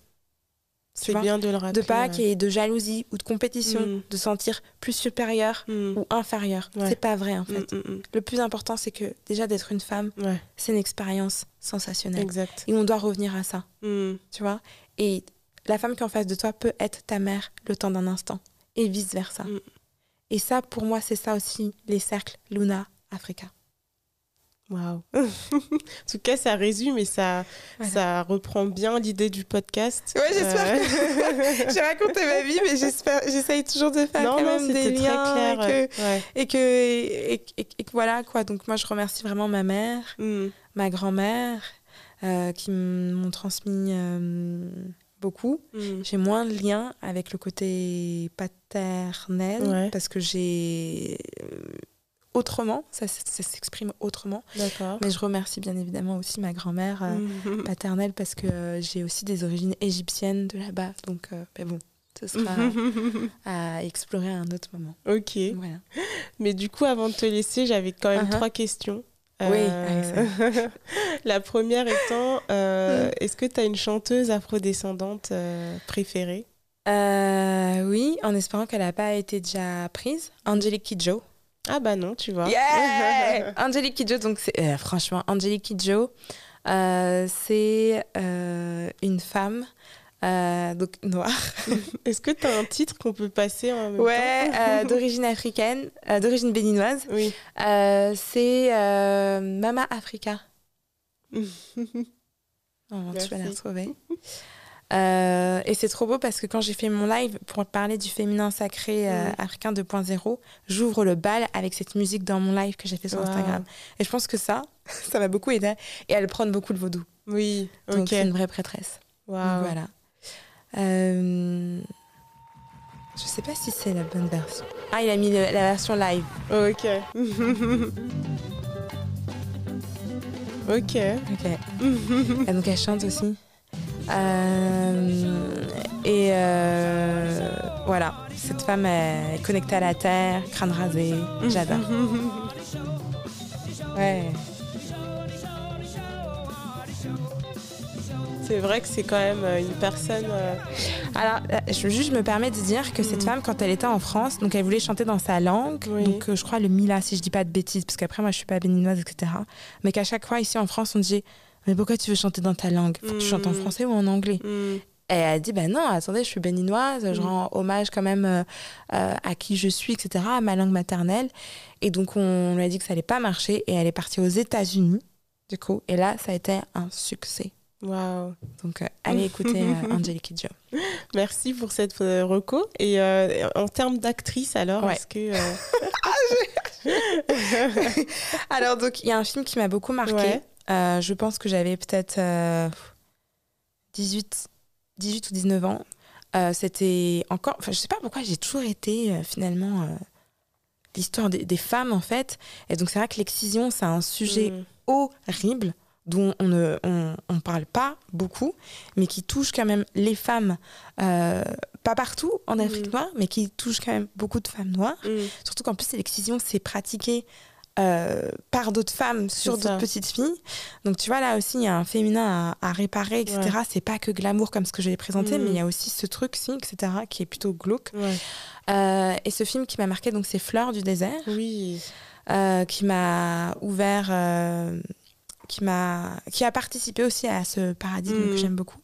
c'est bien de le rappeler. De pas qu'il y ait de jalousie ou de compétition, Mm. de sentir plus supérieur Mm. ou inférieur. Ouais. C'est pas vrai en fait. Mm. Le plus important, c'est que déjà d'être une femme, Ouais, c'est une expérience sensationnelle. exact. Et on doit revenir à ça, tu vois? Et la femme qui est en face de toi peut être ta mère le temps d'un instant et vice versa. Et ça, pour moi, c'est ça aussi les cercles Luna Africa. Waouh. en tout cas, ça résume et ça, Voilà. ça reprend bien l'idée du podcast. Ouais, j'espère Euh, J'ai raconté ma vie, mais j'espère, j'essaye toujours de faire non, quand non, même des c'était très liens clair. et que, ouais. et que, et, et- et que voilà quoi. Donc moi, je remercie vraiment ma mère, Mm, ma grand-mère, euh, qui m'ont transmis euh, beaucoup. mm. J'ai moins de lien avec le côté paternel Ouais. parce que j'ai euh, autrement, ça, s'exprime autrement. D'accord. Mais je remercie bien évidemment aussi ma grand-mère euh, Mm. paternelle parce que euh, j'ai aussi des origines égyptiennes de là-bas. Donc, euh, mais bon, ce sera à explorer à un autre moment. Ok. Voilà. Mais du coup, avant de te laisser, j'avais quand même Uh-huh. trois questions. Oui, Euh, La première étant, euh, est-ce que tu as une chanteuse afrodescendante préférée? Euh, oui, en espérant qu'elle n'a pas été déjà prise. Angelique Kidjo. Ah bah non, tu vois. Yeah Angelique Kidjo, donc c'est euh, franchement Angelique Kidjo, euh, c'est euh, une femme donc noire, Est-ce que tu as un titre qu'on peut passer en même ouais, temps d'origine africaine, d'origine béninoise. Oui. C'est Mama Africa. Oh, tu vas la retrouver. Euh, et c'est trop beau parce que quand j'ai fait mon live pour parler du féminin sacré euh, Mm. africain 2.0, j'ouvre le bal avec cette musique dans mon live que j'ai fait sur Wow. Instagram. Et je pense que ça, ça m'a beaucoup aidé. Et elle prône beaucoup le vaudou. Oui, Donc ok. c'est une vraie prêtresse. Donc, Waouh. voilà. Euh, Je sais pas si c'est la bonne version. Ah, il a mis le- la version live. Ok. ok. Ok. et donc elle chante aussi. Euh, et euh, voilà, cette femme est connectée à la terre, crâne rasé, j'adore. Ouais. C'est vrai que c'est quand même euh, une personne. euh, Alors, je, juste, je me permets de dire que cette Mhm. femme, quand elle était en France, donc elle voulait chanter dans sa langue, Oui. donc euh, je crois le Mila, si je dis pas de bêtises, parce qu'après moi je suis pas béninoise, etc. Mais qu'à chaque fois ici en France, on dit Mais pourquoi tu veux chanter dans ta langue? Faut que tu chantes en Mhm. français ou en anglais? Hmm, Et elle a dit ben non, attendez, je suis béninoise, je Mm. rends hommage quand même euh, euh, à qui je suis, etc., à ma langue maternelle. Et donc on lui a dit que ça allait pas marcher et elle est partie aux États-Unis, du coup. Et là, ça a été un succès. Waouh. Donc euh, allez écouter Angelique Kidjo. Merci pour cette reco. Et en termes d'actrice, alors, Ouais. est-ce que. euh, Alors donc il y a un film qui m'a beaucoup marqué. Ouais. Euh, je pense que j'avais peut-être euh, 18, 18 ou 19 ans. Euh, C'était encore, enfin je sais pas pourquoi j'ai toujours été euh, finalement euh, l'histoire des, des femmes en fait. Et donc c'est vrai que l'excision c'est un sujet hmm, horrible dont on ne on, on parle pas beaucoup, mais qui touche quand même les femmes, euh, pas partout en Afrique Mhm. noire, mais qui touche quand même beaucoup de femmes noires. hmm. Surtout qu'en plus, l'excision, c'est pratiqué euh, par d'autres femmes sur d'autres petites filles. Donc, tu vois, là aussi, il y a un féminin à, à réparer, etc. Ouais. C'est pas que glamour comme ce que je l'ai présenté, Mhm. mais il y a aussi ce truc-ci, etc., qui est plutôt glauque. Ouais. Euh, et ce film qui m'a marqué, donc, c'est Fleurs du désert, Oui. euh, qui m'a ouvert, qui, m'a, qui a participé aussi à ce paradigme Mhm. que j'aime beaucoup.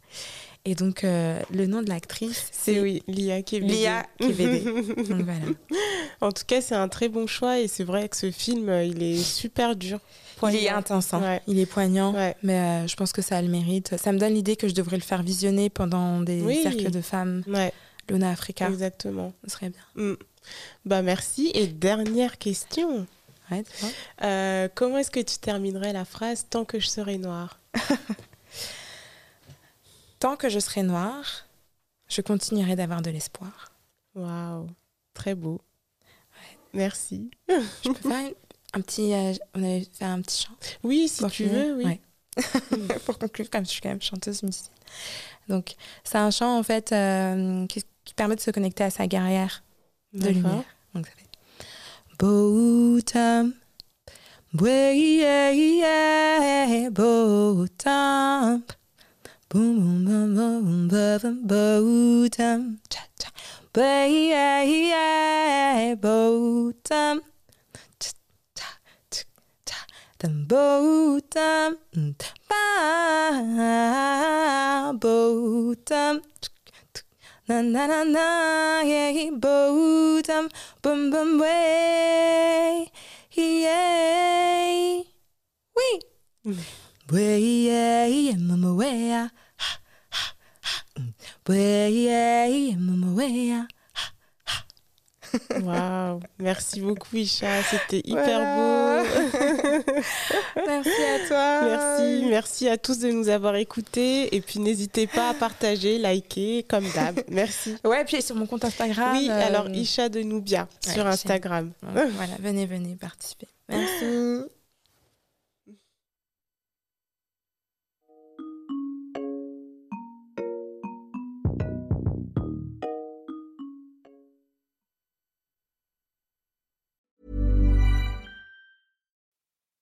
Et donc, euh, le nom de l'actrice, C'est oui, Lia Kebede. Lia Kebede. Donc, voilà. en tout cas, c'est un très bon choix et c'est vrai que ce film, euh, il est super dur. Il est Poignant. intense, hein. Ouais. il est poignant, Ouais. mais euh, je pense que ça a le mérite. Ça me donne l'idée que je devrais le faire visionner pendant des Oui. cercles de femmes. Ouais, Luna Africa, exactement. ce serait bien. Hmm. Bah merci. Et dernière question. Ouais. Euh, comment est-ce que tu terminerais la phrase tant que je serai noire? Tant que je serai noire, je continuerai d'avoir de l'espoir. Waouh, très beau. Merci. Je peux faire une- un petit. euh, on avait fait un petit chant. Oui, si tu finir veux, oui. Ouais. pour conclure, comme je suis quand même chanteuse musicienne. Donc, c'est un chant en fait euh, qui, qui permet de se connecter à sa guerrière de lumière. Donc ça fait boom boom boom boom boom boom boom cha cha bay ay boom cha cha cha then boom ba boom na na na na yeah boom boom boom way yeah we way yeah mama way Waouh, merci beaucoup Isha, c'était hyper Voilà. beau. Merci à toi. Merci, merci à tous de nous avoir écoutés et puis n'hésitez pas à partager, liker comme d'hab. Merci. Ouais, puis sur mon compte Instagram. Oui, euh, alors Isha de Nubia ouais, sur. Instagram. Voilà, venez, venez participer. Merci.